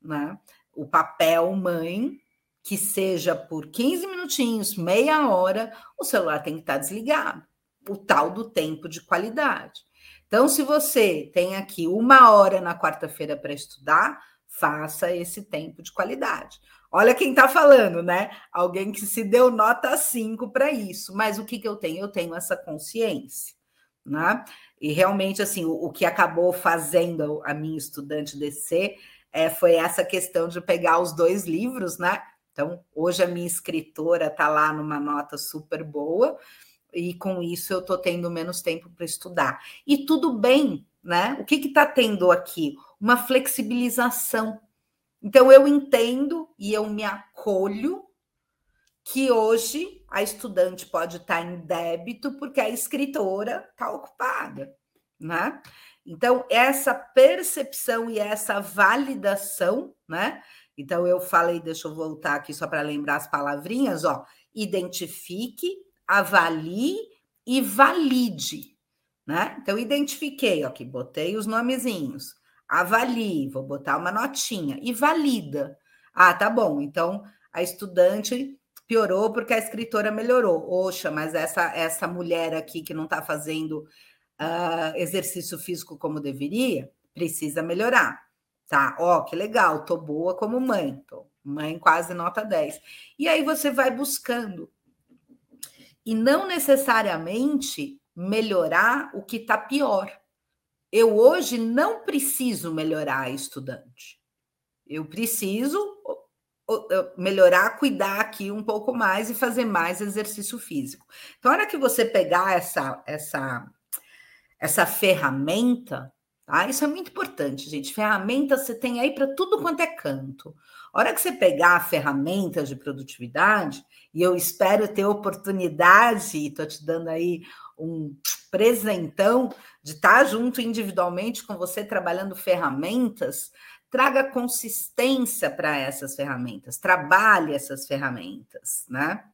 né? O papel mãe, que seja por 15 minutinhos, meia hora, o celular tem que estar desligado. O tal do tempo de qualidade. Então, se você tem aqui uma hora na quarta-feira para estudar, faça esse tempo de qualidade. Olha quem está falando, né? Alguém que se deu nota 5 para isso. Mas o que, que eu tenho? Eu tenho essa consciência. Né? E realmente, assim, o, o que acabou fazendo a minha estudante descer é, foi essa questão de pegar os dois livros, né? Então, hoje a minha escritora está lá numa nota super boa, e com isso eu estou tendo menos tempo para estudar. E tudo bem, né? O que está tendo aqui? Uma flexibilização. Então, eu entendo e eu me acolho que hoje a estudante pode estar em débito porque a escritora está ocupada, né? Então, essa percepção e essa validação, né? Então, eu falei, deixa eu voltar aqui só para lembrar as palavrinhas, ó. Identifique, avalie e valide, né? Então, identifiquei, ó, aqui botei os nomezinhos. Avalie, vou botar uma notinha e valida. Ah, tá bom. Então, a estudante piorou porque a escritora melhorou. Oxa, mas essa, essa mulher aqui que não está fazendo uh, exercício físico como deveria, precisa melhorar. Tá, ó, que legal, tô boa como mãe, tô mãe quase nota 10. E aí você vai buscando. E não necessariamente melhorar o que está pior. Eu hoje não preciso melhorar a estudante. Eu preciso melhorar, cuidar aqui um pouco mais e fazer mais exercício físico. Então, a hora que você pegar essa, essa, essa ferramenta, tá? Isso é muito importante, gente. Ferramenta você tem aí para tudo quanto é canto. A hora que você pegar a ferramenta de produtividade, e eu espero ter oportunidade, estou te dando aí um presentão de estar junto individualmente com você trabalhando ferramentas, traga consistência para essas ferramentas, trabalhe essas ferramentas, né?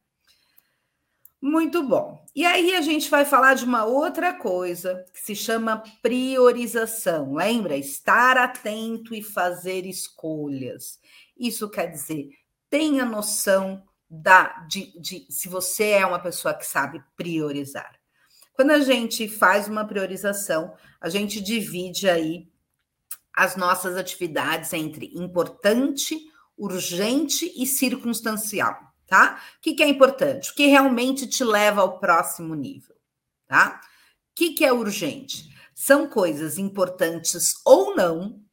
Muito bom. E aí a gente vai falar de uma outra coisa que se chama priorização. Lembra? Estar atento e fazer escolhas. Isso quer dizer, tenha noção da, de, de se você é uma pessoa que sabe priorizar. Quando a gente faz uma priorização, a gente divide aí as nossas atividades entre importante, urgente e circunstancial, tá? O que, que é importante? O que realmente te leva ao próximo nível, tá? O que, que é urgente? São coisas importantes ou não,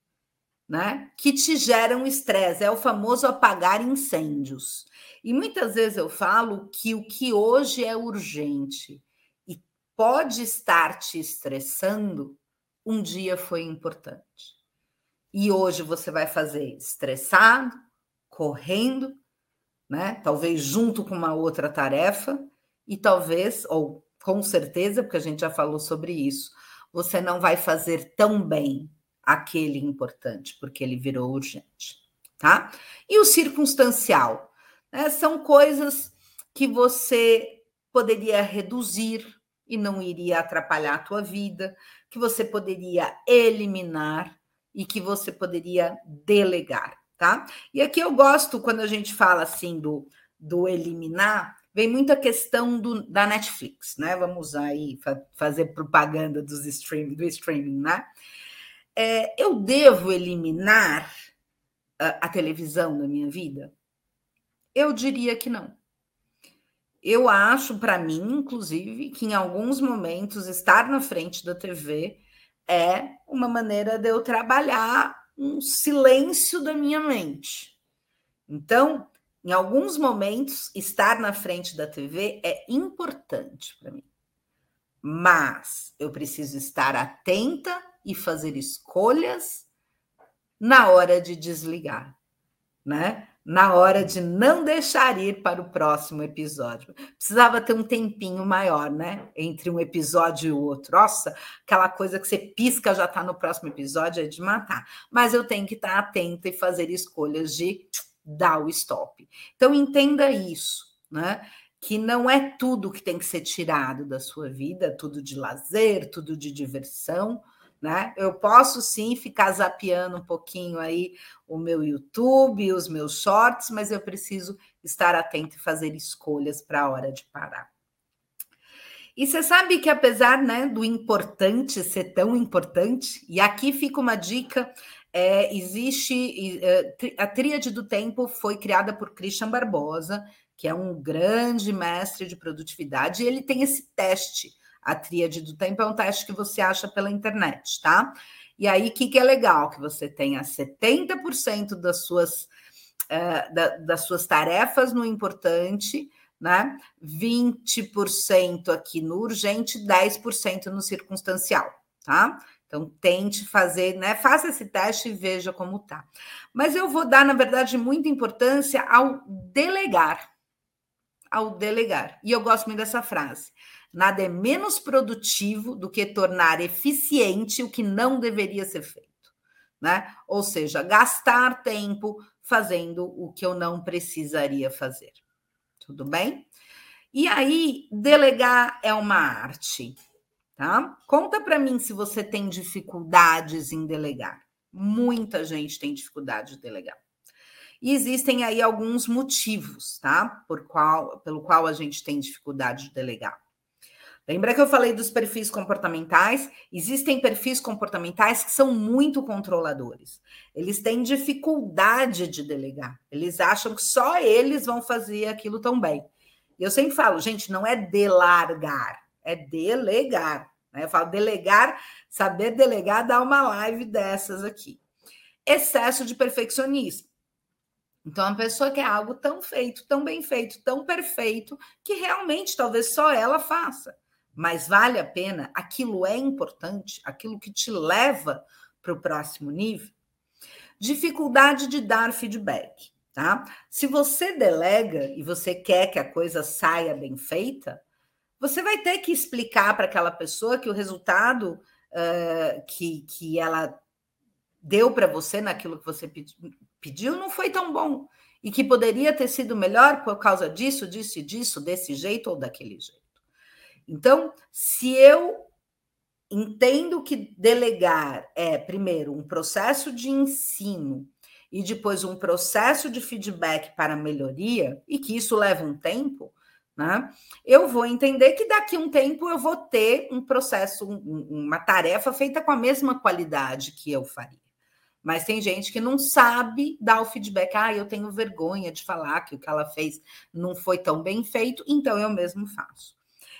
né? Que te geram estresse. É o famoso apagar incêndios. E muitas vezes eu falo que o que hoje é urgente pode estar te estressando, um dia foi importante. E hoje você vai fazer estressado, correndo, né? Talvez junto com uma outra tarefa, e talvez, ou com certeza, porque a gente já falou sobre isso, você não vai fazer tão bem aquele importante, porque ele virou urgente, tá? E o circunstancial, né? São coisas que você poderia reduzir e não iria atrapalhar a tua vida, que você poderia eliminar e que você poderia delegar, tá? E aqui eu gosto quando a gente fala assim do, do eliminar, vem muita questão do, da Netflix, né? Vamos aí fa fazer propaganda dos stream, do streaming, né? É, eu devo eliminar a, a televisão da minha vida? Eu diria que não. Eu acho, para mim, inclusive, que em alguns momentos estar na frente da TV é uma maneira de eu trabalhar um silêncio da minha mente. Então, em alguns momentos, estar na frente da TV é importante para mim. Mas eu preciso estar atenta e fazer escolhas na hora de desligar, né? Na hora de não deixar ir para o próximo episódio. Precisava ter um tempinho maior, né? Entre um episódio e o outro. Nossa, aquela coisa que você pisca já está no próximo episódio é de matar. Mas eu tenho que estar atenta e fazer escolhas de dar o stop. Então entenda isso, né? Que não é tudo que tem que ser tirado da sua vida, tudo de lazer, tudo de diversão né? Eu posso sim ficar zapeando um pouquinho aí o meu YouTube, os meus shorts, mas eu preciso estar atento e fazer escolhas para a hora de parar. E você sabe que apesar né, do importante ser tão importante, e aqui fica uma dica, é, existe é, a tríade do tempo foi criada por Christian Barbosa, que é um grande mestre de produtividade, e ele tem esse teste a tríade do tempo é um teste que você acha pela internet, tá? E aí, o que, que é legal? Que você tenha 70% das suas, uh, da, das suas tarefas no importante, né? 20% aqui no urgente, 10% no circunstancial, tá? Então, tente fazer, né? Faça esse teste e veja como tá. Mas eu vou dar, na verdade, muita importância ao delegar. Ao delegar. E eu gosto muito dessa frase. Nada é menos produtivo do que tornar eficiente o que não deveria ser feito. Né? Ou seja, gastar tempo fazendo o que eu não precisaria fazer. Tudo bem? E aí, delegar é uma arte, tá? Conta para mim se você tem dificuldades em delegar. Muita gente tem dificuldade de delegar. E existem aí alguns motivos, tá? Por qual, pelo qual a gente tem dificuldade de delegar. Lembra que eu falei dos perfis comportamentais? Existem perfis comportamentais que são muito controladores. Eles têm dificuldade de delegar. Eles acham que só eles vão fazer aquilo tão bem. E eu sempre falo, gente, não é delargar, é delegar. Né? Eu falo delegar, saber delegar dá uma live dessas aqui. Excesso de perfeccionismo. Então, a pessoa quer algo tão feito, tão bem feito, tão perfeito, que realmente talvez só ela faça mas vale a pena, aquilo é importante, aquilo que te leva para o próximo nível. Dificuldade de dar feedback, tá? Se você delega e você quer que a coisa saia bem feita, você vai ter que explicar para aquela pessoa que o resultado uh, que, que ela deu para você naquilo que você pediu não foi tão bom e que poderia ter sido melhor por causa disso, disso e disso, desse jeito ou daquele jeito. Então, se eu entendo que delegar é, primeiro, um processo de ensino e depois um processo de feedback para melhoria, e que isso leva um tempo, né? Eu vou entender que daqui a um tempo eu vou ter um processo, um, uma tarefa feita com a mesma qualidade que eu faria. Mas tem gente que não sabe dar o feedback. Ah, eu tenho vergonha de falar que o que ela fez não foi tão bem feito, então eu mesmo faço.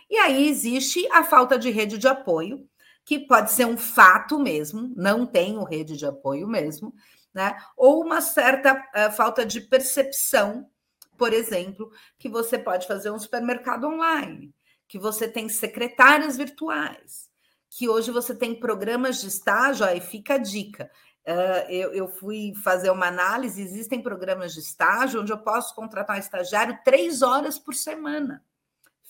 E aí existe a falta de rede de apoio, que pode ser um fato mesmo, não tenho rede de apoio mesmo, né? Ou uma certa uh, falta de percepção por exemplo, que você pode fazer um supermercado online, que você tem secretárias virtuais, que hoje você tem programas de estágio, aí fica a dica. Uh, eu, eu, fui fazer uma análise, existem programas de estágio onde eu posso contratar um estagiário três horas por semana.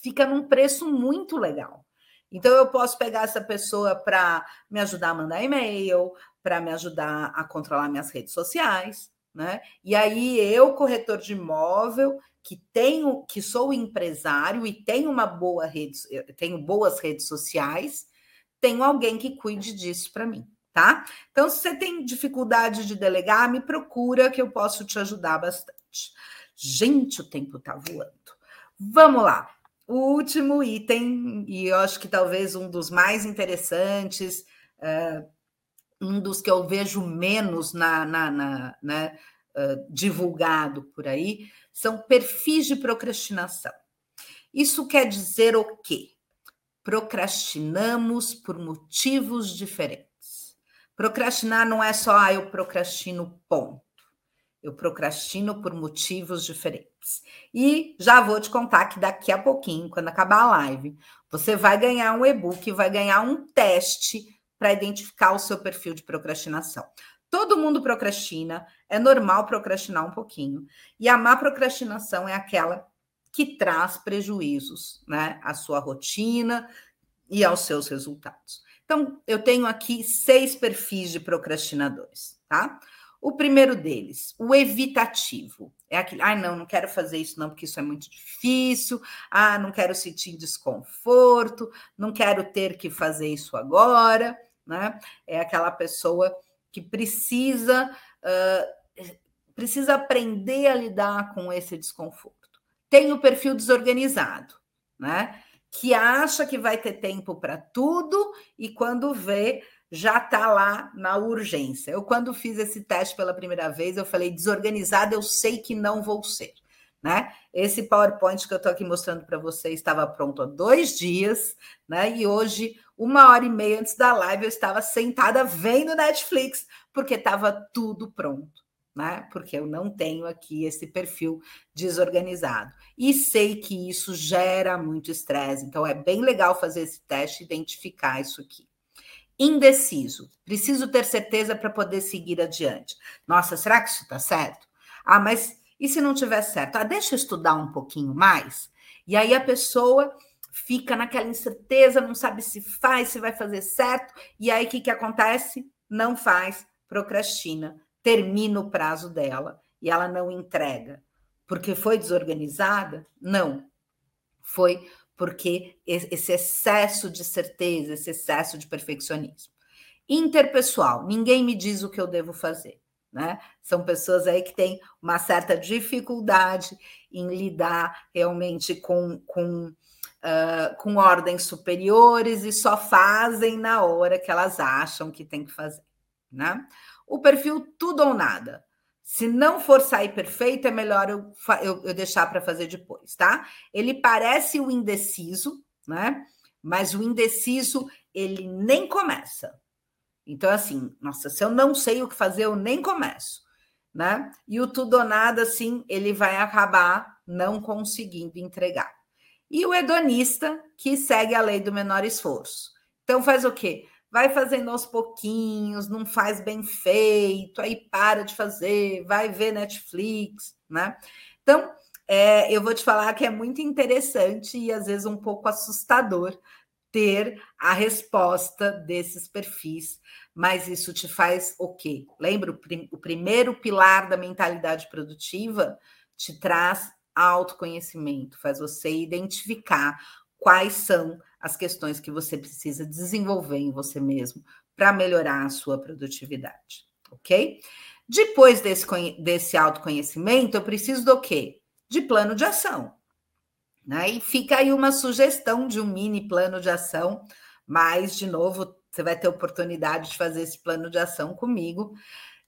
Fica num preço muito legal. Então, eu posso pegar essa pessoa para me ajudar a mandar e-mail, para me ajudar a controlar minhas redes sociais, né? E aí eu, corretor de imóvel, que tenho, que sou empresário e tenho uma boa rede, tenho boas redes sociais, tenho alguém que cuide disso para mim, tá? Então, se você tem dificuldade de delegar, me procura que eu posso te ajudar bastante. Gente, o tempo tá voando. Vamos lá. O último item, e eu acho que talvez um dos mais interessantes, uh, um dos que eu vejo menos na, na, na uh, divulgado por aí, são perfis de procrastinação. Isso quer dizer o quê? Procrastinamos por motivos diferentes. Procrastinar não é só, ah, eu procrastino, ponto. Eu procrastino por motivos diferentes. E já vou te contar que daqui a pouquinho, quando acabar a live, você vai ganhar um e-book, vai ganhar um teste para identificar o seu perfil de procrastinação. Todo mundo procrastina, é normal procrastinar um pouquinho. E a má procrastinação é aquela que traz prejuízos, né, à sua rotina e aos seus resultados. Então, eu tenho aqui seis perfis de procrastinadores, tá? O primeiro deles, o evitativo. É aquele, ah, não, não quero fazer isso não, porque isso é muito difícil. Ah, não quero sentir desconforto, não quero ter que fazer isso agora né? É aquela pessoa que precisa uh, precisa aprender a lidar com esse desconforto. Tem o perfil desorganizado, né? Que acha que vai ter tempo para tudo e quando vê já está lá na urgência. Eu quando fiz esse teste pela primeira vez, eu falei desorganizado, eu sei que não vou ser. Né? Esse PowerPoint que eu estou aqui mostrando para vocês estava pronto há dois dias, né? E hoje uma hora e meia antes da live, eu estava sentada vendo Netflix, porque estava tudo pronto, né? Porque eu não tenho aqui esse perfil desorganizado. E sei que isso gera muito estresse, então é bem legal fazer esse teste e identificar isso aqui. Indeciso, preciso ter certeza para poder seguir adiante. Nossa, será que isso está certo? Ah, mas e se não tiver certo? Ah, deixa eu estudar um pouquinho mais. E aí a pessoa fica naquela incerteza, não sabe se faz, se vai fazer certo, e aí o que, que acontece? Não faz, procrastina, termina o prazo dela e ela não entrega. Porque foi desorganizada? Não. Foi porque esse excesso de certeza, esse excesso de perfeccionismo. Interpessoal, ninguém me diz o que eu devo fazer. Né? São pessoas aí que têm uma certa dificuldade em lidar realmente com, com uh, com ordens superiores e só fazem na hora que elas acham que tem que fazer. Né? O perfil tudo ou nada. Se não for sair perfeito, é melhor eu, eu, eu deixar para fazer depois, tá? Ele parece o indeciso, né? Mas o indeciso, ele nem começa. Então, assim, nossa, se eu não sei o que fazer, eu nem começo, né? E o tudo ou nada, assim, ele vai acabar não conseguindo entregar e o hedonista, que segue a lei do menor esforço. Então, faz o quê? Vai fazendo aos pouquinhos, não faz bem feito, aí para de fazer, vai ver Netflix, né? Então, é, eu vou te falar que é muito interessante e às vezes um pouco assustador ter a resposta desses perfis, mas isso te faz o quê? Lembra o, prim o primeiro pilar da mentalidade produtiva te traz autoconhecimento, faz você identificar quais são as questões que você precisa desenvolver em você mesmo para melhorar a sua produtividade, ok? Depois desse, desse autoconhecimento, eu preciso do quê? De plano de ação. Né? E fica aí uma sugestão de um mini plano de ação, mas, de novo, você vai ter oportunidade de fazer esse plano de ação comigo.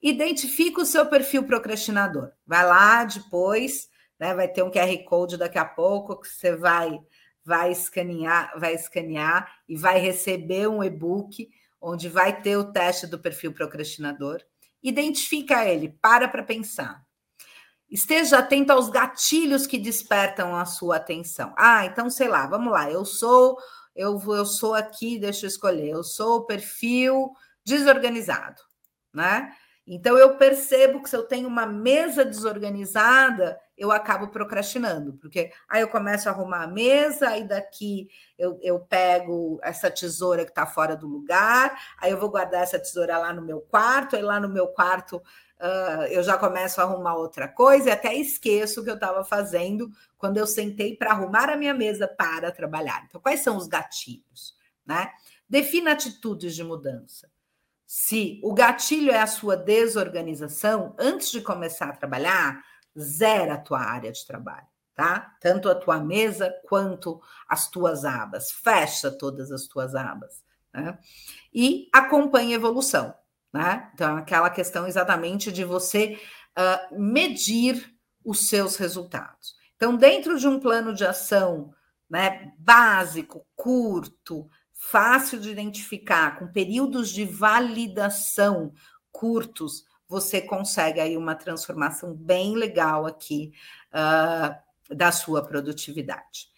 Identifica o seu perfil procrastinador. Vai lá depois, né? Vai ter um QR Code daqui a pouco que você vai vai escanear, vai escanear e vai receber um e-book onde vai ter o teste do perfil procrastinador. Identifica ele, para para pensar. Esteja atento aos gatilhos que despertam a sua atenção. Ah, então sei lá, vamos lá. Eu sou eu, eu sou aqui, deixa eu escolher. Eu sou o perfil desorganizado, né? Então eu percebo que se eu tenho uma mesa desorganizada, eu acabo procrastinando, porque aí eu começo a arrumar a mesa, aí daqui eu, eu pego essa tesoura que está fora do lugar, aí eu vou guardar essa tesoura lá no meu quarto, aí lá no meu quarto uh, eu já começo a arrumar outra coisa e até esqueço o que eu estava fazendo quando eu sentei para arrumar a minha mesa para trabalhar. Então, quais são os gatilhos? Né? Defina atitudes de mudança. Se o gatilho é a sua desorganização, antes de começar a trabalhar, zera a tua área de trabalho, tá? Tanto a tua mesa quanto as tuas abas. Fecha todas as tuas abas, né? E acompanha a evolução, né? Então, aquela questão exatamente de você uh, medir os seus resultados. Então, dentro de um plano de ação né, básico, curto, fácil de identificar, com períodos de validação curtos, você consegue aí uma transformação bem legal aqui uh, da sua produtividade.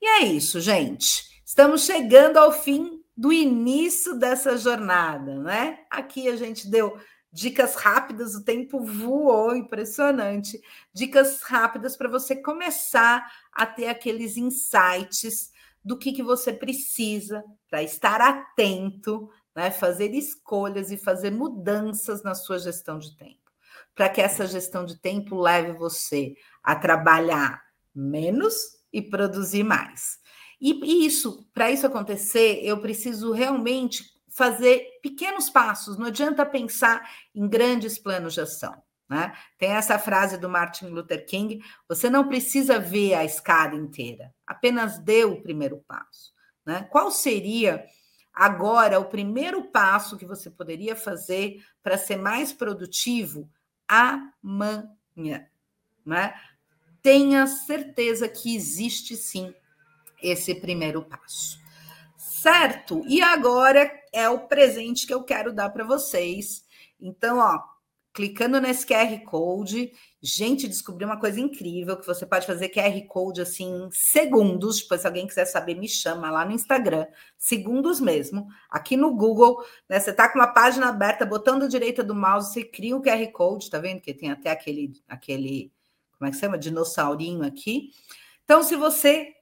E é isso, gente. Estamos chegando ao fim do início dessa jornada, né? Aqui a gente deu dicas rápidas, o tempo voou, impressionante. Dicas rápidas para você começar a ter aqueles insights do que, que você precisa para estar atento, né, fazer escolhas e fazer mudanças na sua gestão de tempo. Para que essa gestão de tempo leve você a trabalhar menos e produzir mais. E, e isso, para isso acontecer, eu preciso realmente fazer pequenos passos, não adianta pensar em grandes planos de ação. Né? Tem essa frase do Martin Luther King: você não precisa ver a escada inteira, apenas dê o primeiro passo. Né? Qual seria agora o primeiro passo que você poderia fazer para ser mais produtivo amanhã? Né? Tenha certeza que existe sim esse primeiro passo. Certo? E agora é o presente que eu quero dar para vocês. Então, ó, clicando nesse QR Code. Gente, descobri uma coisa incrível que você pode fazer QR Code assim em segundos. Depois, se alguém quiser saber, me chama lá no Instagram, segundos mesmo. Aqui no Google, né? Você tá com uma página aberta, botando a direita do mouse, você cria um QR Code, tá vendo? Que tem até aquele, aquele, como é que se chama? Dinossaurinho aqui. Então, se você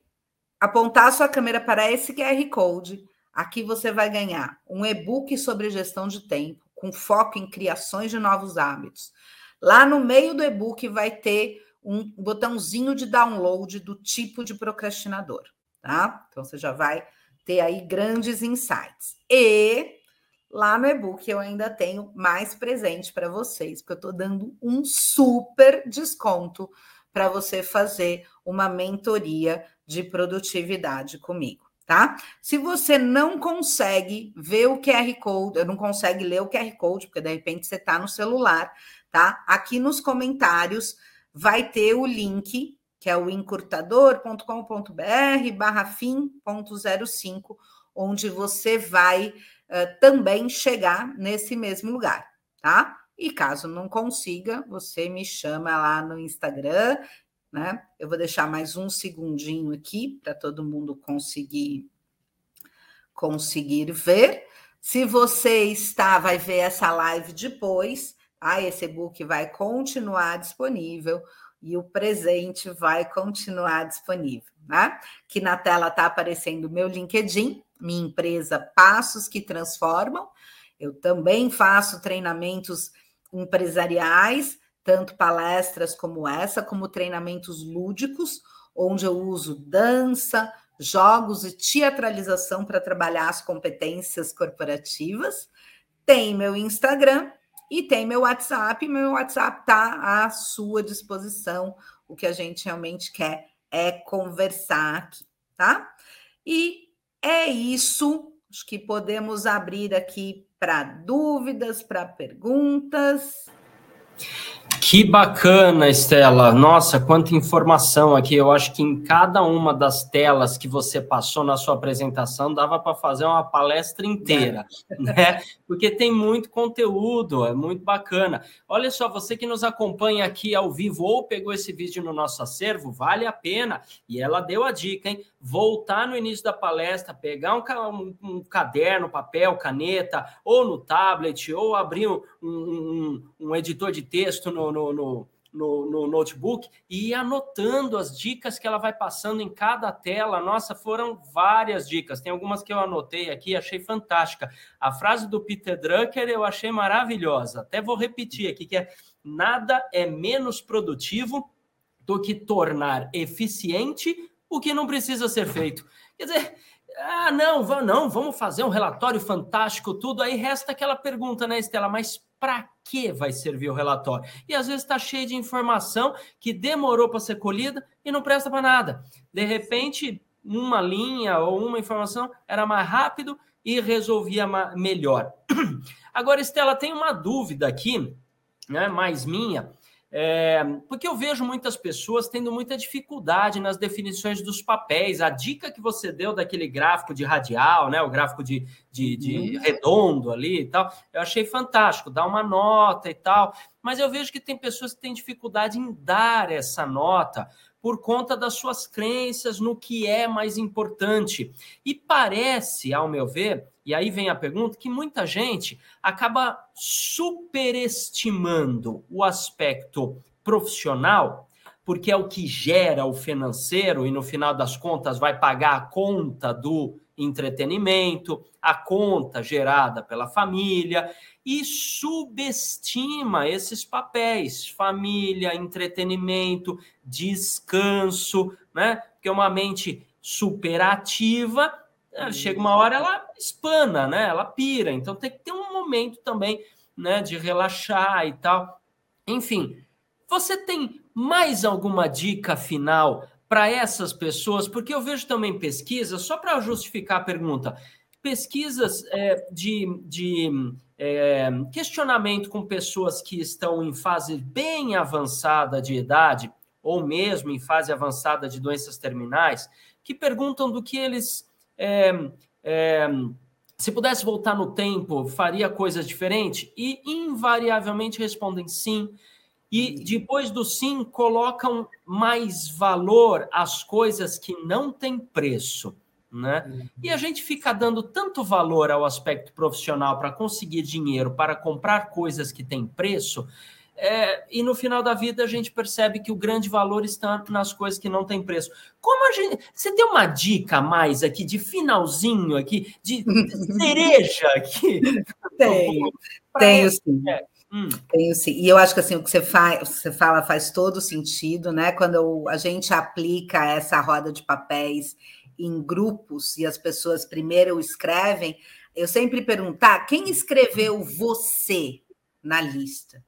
apontar a sua câmera para esse QR Code, aqui você vai ganhar um e-book sobre gestão de tempo com foco em criações de novos hábitos. Lá no meio do e-book vai ter um botãozinho de download do tipo de procrastinador, tá? Então você já vai ter aí grandes insights. E lá no e-book eu ainda tenho mais presente para vocês, porque eu estou dando um super desconto para você fazer uma mentoria de produtividade comigo tá? Se você não consegue ver o QR Code, não consegue ler o QR Code, porque de repente você está no celular, tá? Aqui nos comentários vai ter o link, que é o encurtador.com.br barra fim.05, onde você vai uh, também chegar nesse mesmo lugar, tá? E caso não consiga, você me chama lá no Instagram né? Eu vou deixar mais um segundinho aqui para todo mundo conseguir conseguir ver. Se você está, vai ver essa live depois, tá? Esse e-book vai continuar disponível e o presente vai continuar disponível, né? Que na tela está aparecendo o meu LinkedIn, minha empresa Passos que Transformam. Eu também faço treinamentos empresariais tanto palestras como essa, como treinamentos lúdicos, onde eu uso dança, jogos e teatralização para trabalhar as competências corporativas. Tem meu Instagram, E tem meu WhatsApp, meu WhatsApp está à sua disposição. O que a gente realmente quer é conversar aqui, tá? E é isso. Acho que podemos abrir aqui para dúvidas, para perguntas. Que bacana, Estela. Nossa, quanta informação aqui. Eu acho que em cada uma das telas que você passou na sua apresentação dava para fazer uma palestra inteira, é. né? Porque tem muito conteúdo, é muito bacana. Olha só, você que nos acompanha aqui ao vivo ou pegou esse vídeo no nosso acervo, vale a pena. E ela deu a dica, hein? Voltar no início da palestra, pegar um, um, um caderno, papel, caneta, ou no tablet, ou abrir um, um, um editor de texto no, no, no, no, no notebook e ir anotando as dicas que ela vai passando em cada tela. Nossa, foram várias dicas. Tem algumas que eu anotei aqui, achei fantástica. A frase do Peter Drucker eu achei maravilhosa. Até vou repetir aqui, que é nada é menos produtivo do que tornar eficiente o que não precisa ser feito. Quer dizer, ah, não, não, vamos fazer um relatório fantástico, tudo. Aí resta aquela pergunta, né, Estela? Mas para que vai servir o relatório? E às vezes está cheio de informação que demorou para ser colhida e não presta para nada. De repente, uma linha ou uma informação era mais rápido e resolvia melhor. Agora, Estela, tem uma dúvida aqui, né, mais minha. É, porque eu vejo muitas pessoas tendo muita dificuldade nas definições dos papéis. A dica que você deu daquele gráfico de radial, né, o gráfico de, de, de uhum. redondo ali e tal, eu achei fantástico, dá uma nota e tal. Mas eu vejo que tem pessoas que têm dificuldade em dar essa nota por conta das suas crenças no que é mais importante. E parece, ao meu ver, e aí vem a pergunta, que muita gente acaba superestimando o aspecto profissional, porque é o que gera o financeiro e no final das contas vai pagar a conta do entretenimento, a conta gerada pela família e subestima esses papéis, família, entretenimento, descanso, né? Porque uma mente superativa chega uma hora ela espana, né? Ela pira. Então tem que ter um momento também, né, de relaxar e tal. Enfim, você tem mais alguma dica final para essas pessoas? Porque eu vejo também pesquisas, só para justificar a pergunta, pesquisas é, de, de é, questionamento com pessoas que estão em fase bem avançada de idade, ou mesmo em fase avançada de doenças terminais, que perguntam do que eles é, é, se pudesse voltar no tempo, faria coisas diferentes? E invariavelmente respondem sim. E depois do sim, colocam mais valor às coisas que não têm preço. Né? E a gente fica dando tanto valor ao aspecto profissional para conseguir dinheiro, para comprar coisas que têm preço, é, e no final da vida a gente percebe que o grande valor está nas coisas que não têm preço. Como a gente. Você tem uma dica a mais aqui, de finalzinho aqui, de cereja aqui? Tenho, tenho sim. É. Hum. Tenho sim. E eu acho que assim, o que você, faz, você fala faz todo sentido, né? Quando a gente aplica essa roda de papéis em grupos e as pessoas primeiro escrevem, eu sempre perguntar quem escreveu você na lista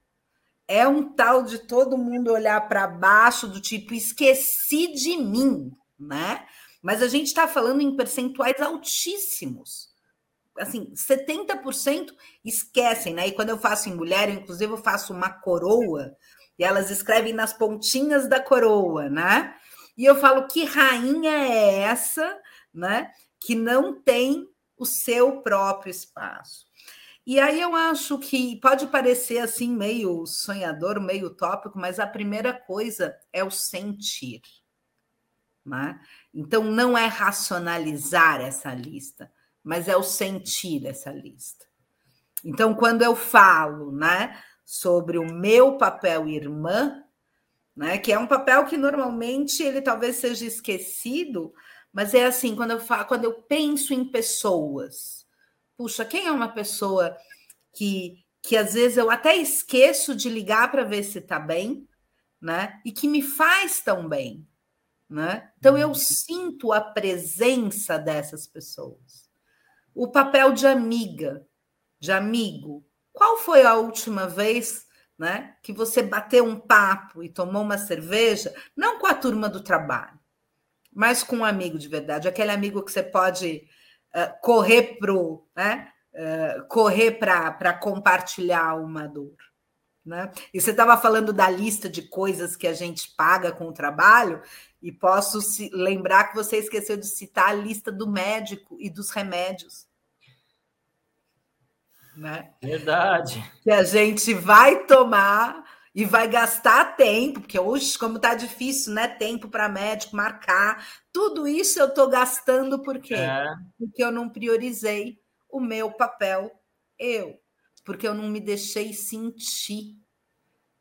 é um tal de todo mundo olhar para baixo, do tipo, esqueci de mim, né? Mas a gente está falando em percentuais altíssimos. Assim, 70% esquecem, né? E quando eu faço em mulher, inclusive eu faço uma coroa, e elas escrevem nas pontinhas da coroa, né? E eu falo que rainha é essa, né? Que não tem o seu próprio espaço. E aí eu acho que pode parecer assim meio sonhador, meio utópico, mas a primeira coisa é o sentir. Né? Então não é racionalizar essa lista, mas é o sentir essa lista. Então quando eu falo, né, sobre o meu papel irmã, né, que é um papel que normalmente ele talvez seja esquecido, mas é assim, quando eu falo, quando eu penso em pessoas, puxa, quem é uma pessoa que, que às vezes eu até esqueço de ligar para ver se está bem, né? E que me faz tão bem, né? Então eu uhum. sinto a presença dessas pessoas. O papel de amiga, de amigo, Qual foi a última vez né, que você bateu um papo e tomou uma cerveja, não com a turma do trabalho, mas com um amigo de verdade, aquele amigo que você pode uh, correr pro, né, uh, correr para compartilhar uma dor. Né? E você estava falando da lista de coisas que a gente paga com o trabalho, e posso lembrar que você esqueceu de citar a lista do médico e dos remédios. Né? Verdade. Que a gente vai tomar e vai gastar tempo, porque hoje, como está difícil, né? Tempo para médico marcar. Tudo isso eu estou gastando por quê? É. Porque eu não priorizei o meu papel, eu, porque eu não me deixei sentir.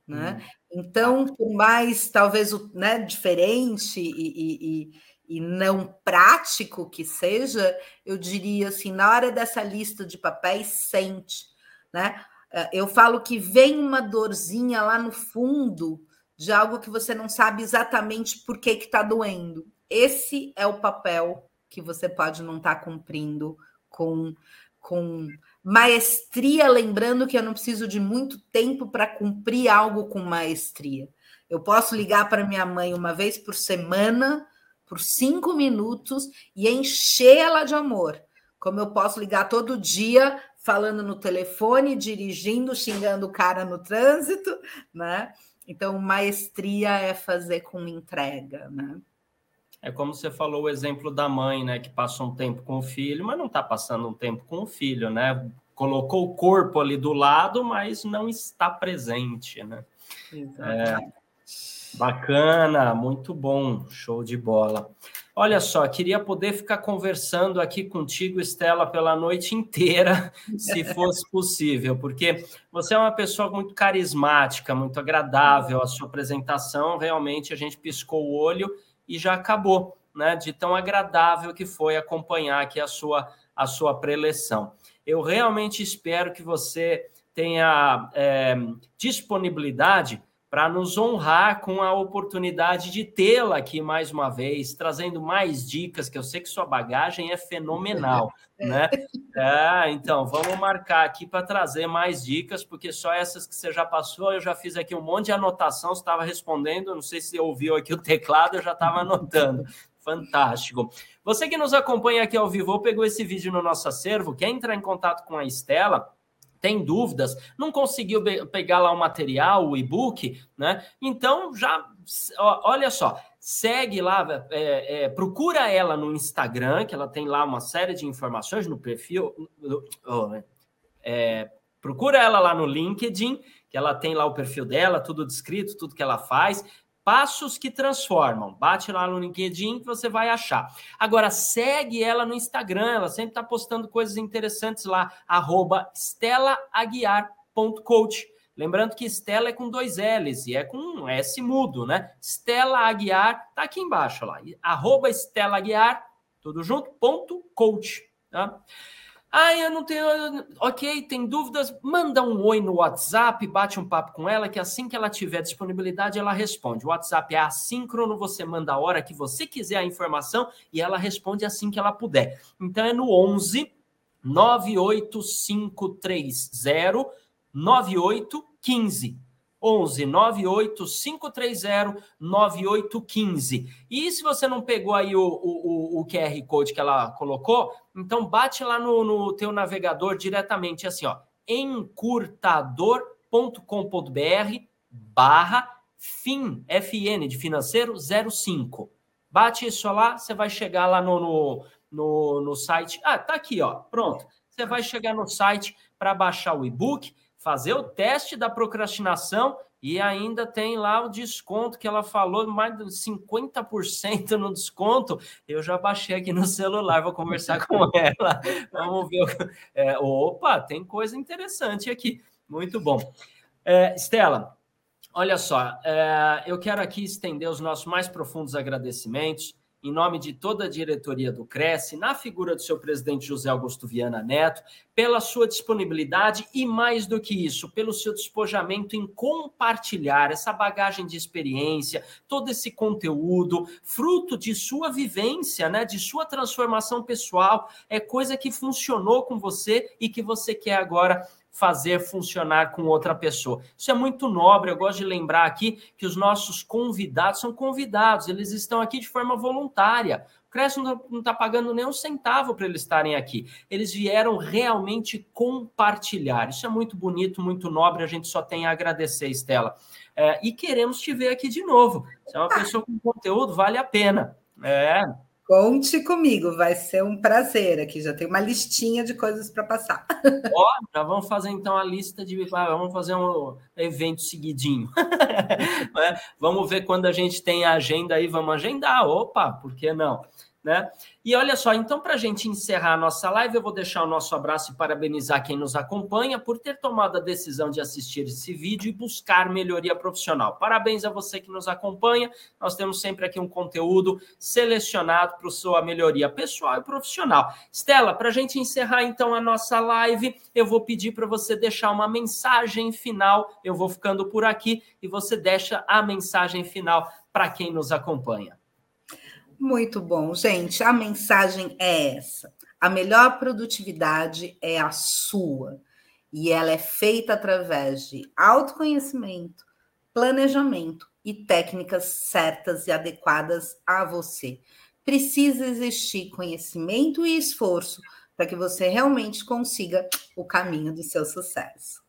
Né? Hum. Então, por mais talvez né, diferente e, e, e, não prático que seja, eu diria assim, na hora dessa lista de papéis, sente. Né? Eh, eu falo que vem uma dorzinha lá no fundo de algo que você não sabe exatamente por que está doendo. Esse é o papel que você pode não estar tá cumprindo com, com Maestria, lembrando que eu não preciso de muito tempo para cumprir algo com maestria. Eu posso ligar para minha mãe uma vez por semana, por cinco minutos, e encher ela de amor. Como eu posso ligar todo dia, falando no telefone, dirigindo, xingando o cara no trânsito, né? Então, maestria é fazer com entrega, né? É como você falou o exemplo da mãe, né, que passa um tempo com o filho, mas não está passando um tempo com o filho, né? Colocou o corpo ali do lado, mas não está presente, né? É, bacana, muito bom, show de bola. Olha só, queria poder ficar conversando aqui contigo, Estela, pela noite inteira, se fosse possível, porque você é uma pessoa muito carismática, muito agradável, a sua apresentação realmente a gente piscou o olho e já acabou, né? De tão agradável que foi acompanhar aqui a sua, a sua preleção. Eu realmente espero que você tenha é, disponibilidade para nos honrar com a oportunidade de tê-la aqui mais uma vez, trazendo mais dicas, que eu sei que sua bagagem é fenomenal, né? É, então, vamos marcar aqui para trazer mais dicas, porque só essas que você já passou, eu já fiz aqui um monte de anotação, você estava respondendo, não sei se você ouviu aqui o teclado, eu já estava anotando. Fantástico. Você que nos acompanha aqui ao vivo, pegou esse vídeo no nosso acervo, quer entrar em contato com a Estela, tem dúvidas, não conseguiu pegar lá o material, o e-book, né? Então já olha só, segue lá, é, é, procura ela no Instagram, que ela tem lá uma série de informações no perfil. Oh, é, procura ela lá no LinkedIn, que ela tem lá o perfil dela, tudo descrito, tudo que ela faz. Passos que transformam. Bate lá no LinkedIn que você vai achar. Agora, segue ela no Instagram, ela sempre está postando coisas interessantes lá, arroba estelaaguiar.coach. Lembrando que Estela é com dois L's e é com um S mudo, né? Estela Aguiar, tá aqui embaixo lá. Arroba Estela Aguiar, tudo junto, ponto coach, tá? Ah, eu não tenho. Ok, tem dúvidas? Manda um oi no WhatsApp, bate um papo com ela, que assim que ela tiver disponibilidade, ela responde. O WhatsApp é assíncrono, você manda a hora que você quiser a informação e ela responde assim que ela puder. Então é no 11 98530 9815. 11 98 530 9815. E se você não pegou aí o, o, o QR Code que ela colocou, então bate lá no, no teu navegador diretamente assim, ó, encurtador.com.br barra FIN, FN de financeiro 05. Bate isso lá, você vai chegar lá no, no, no, no site. Ah, tá aqui, ó, pronto. Você vai chegar no site para baixar o e-book fazer o teste da procrastinação e ainda tem lá o desconto que ela falou, mais de 50% no desconto. Eu já baixei aqui no celular, vou conversar com ela. Vamos ver. É, opa, tem coisa interessante aqui. Muito bom. É, Estela, olha só, é, eu quero aqui estender os nossos mais profundos agradecimentos em nome de toda a diretoria do Cresce, na figura do seu presidente José Augusto Viana Neto, pela sua disponibilidade e, mais do que isso, pelo seu despojamento em compartilhar essa bagagem de experiência, todo esse conteúdo, fruto de sua vivência, né, de sua transformação pessoal, é coisa que funcionou com você e que você quer agora fazer funcionar com outra pessoa. Isso é muito nobre. Eu gosto de lembrar aqui que os nossos convidados são convidados, eles estão aqui de forma voluntária. O Cresce não está pagando nem um centavo para eles estarem aqui. Eles vieram realmente compartilhar. Isso é muito bonito, muito nobre. A gente só tem a agradecer, Estela. É, e queremos te ver aqui de novo. Você é uma pessoa com conteúdo, vale a pena. É, Conte comigo, vai ser um prazer aqui. Já tem uma listinha de coisas para passar. Ó, já vamos fazer então a lista de. Vamos fazer um evento seguidinho. é, vamos ver quando a gente tem a agenda aí, vamos agendar. Opa, por que não? Né? E olha só, então, para a gente encerrar a nossa live, eu vou deixar o nosso abraço e parabenizar quem nos acompanha por ter tomado a decisão de assistir esse vídeo e buscar melhoria profissional. Parabéns a você que nos acompanha. Nós temos sempre aqui um conteúdo selecionado para sua melhoria pessoal e profissional. Stella, para a gente encerrar então a nossa live, eu vou pedir para você deixar uma mensagem final. Eu vou ficando por aqui e você deixa a mensagem final para quem nos acompanha. Muito bom, gente. A mensagem é essa: a melhor produtividade é a sua, e ela é feita através de autoconhecimento, planejamento e técnicas certas e adequadas a você. Precisa existir conhecimento e esforço para que você realmente consiga o caminho do seu sucesso.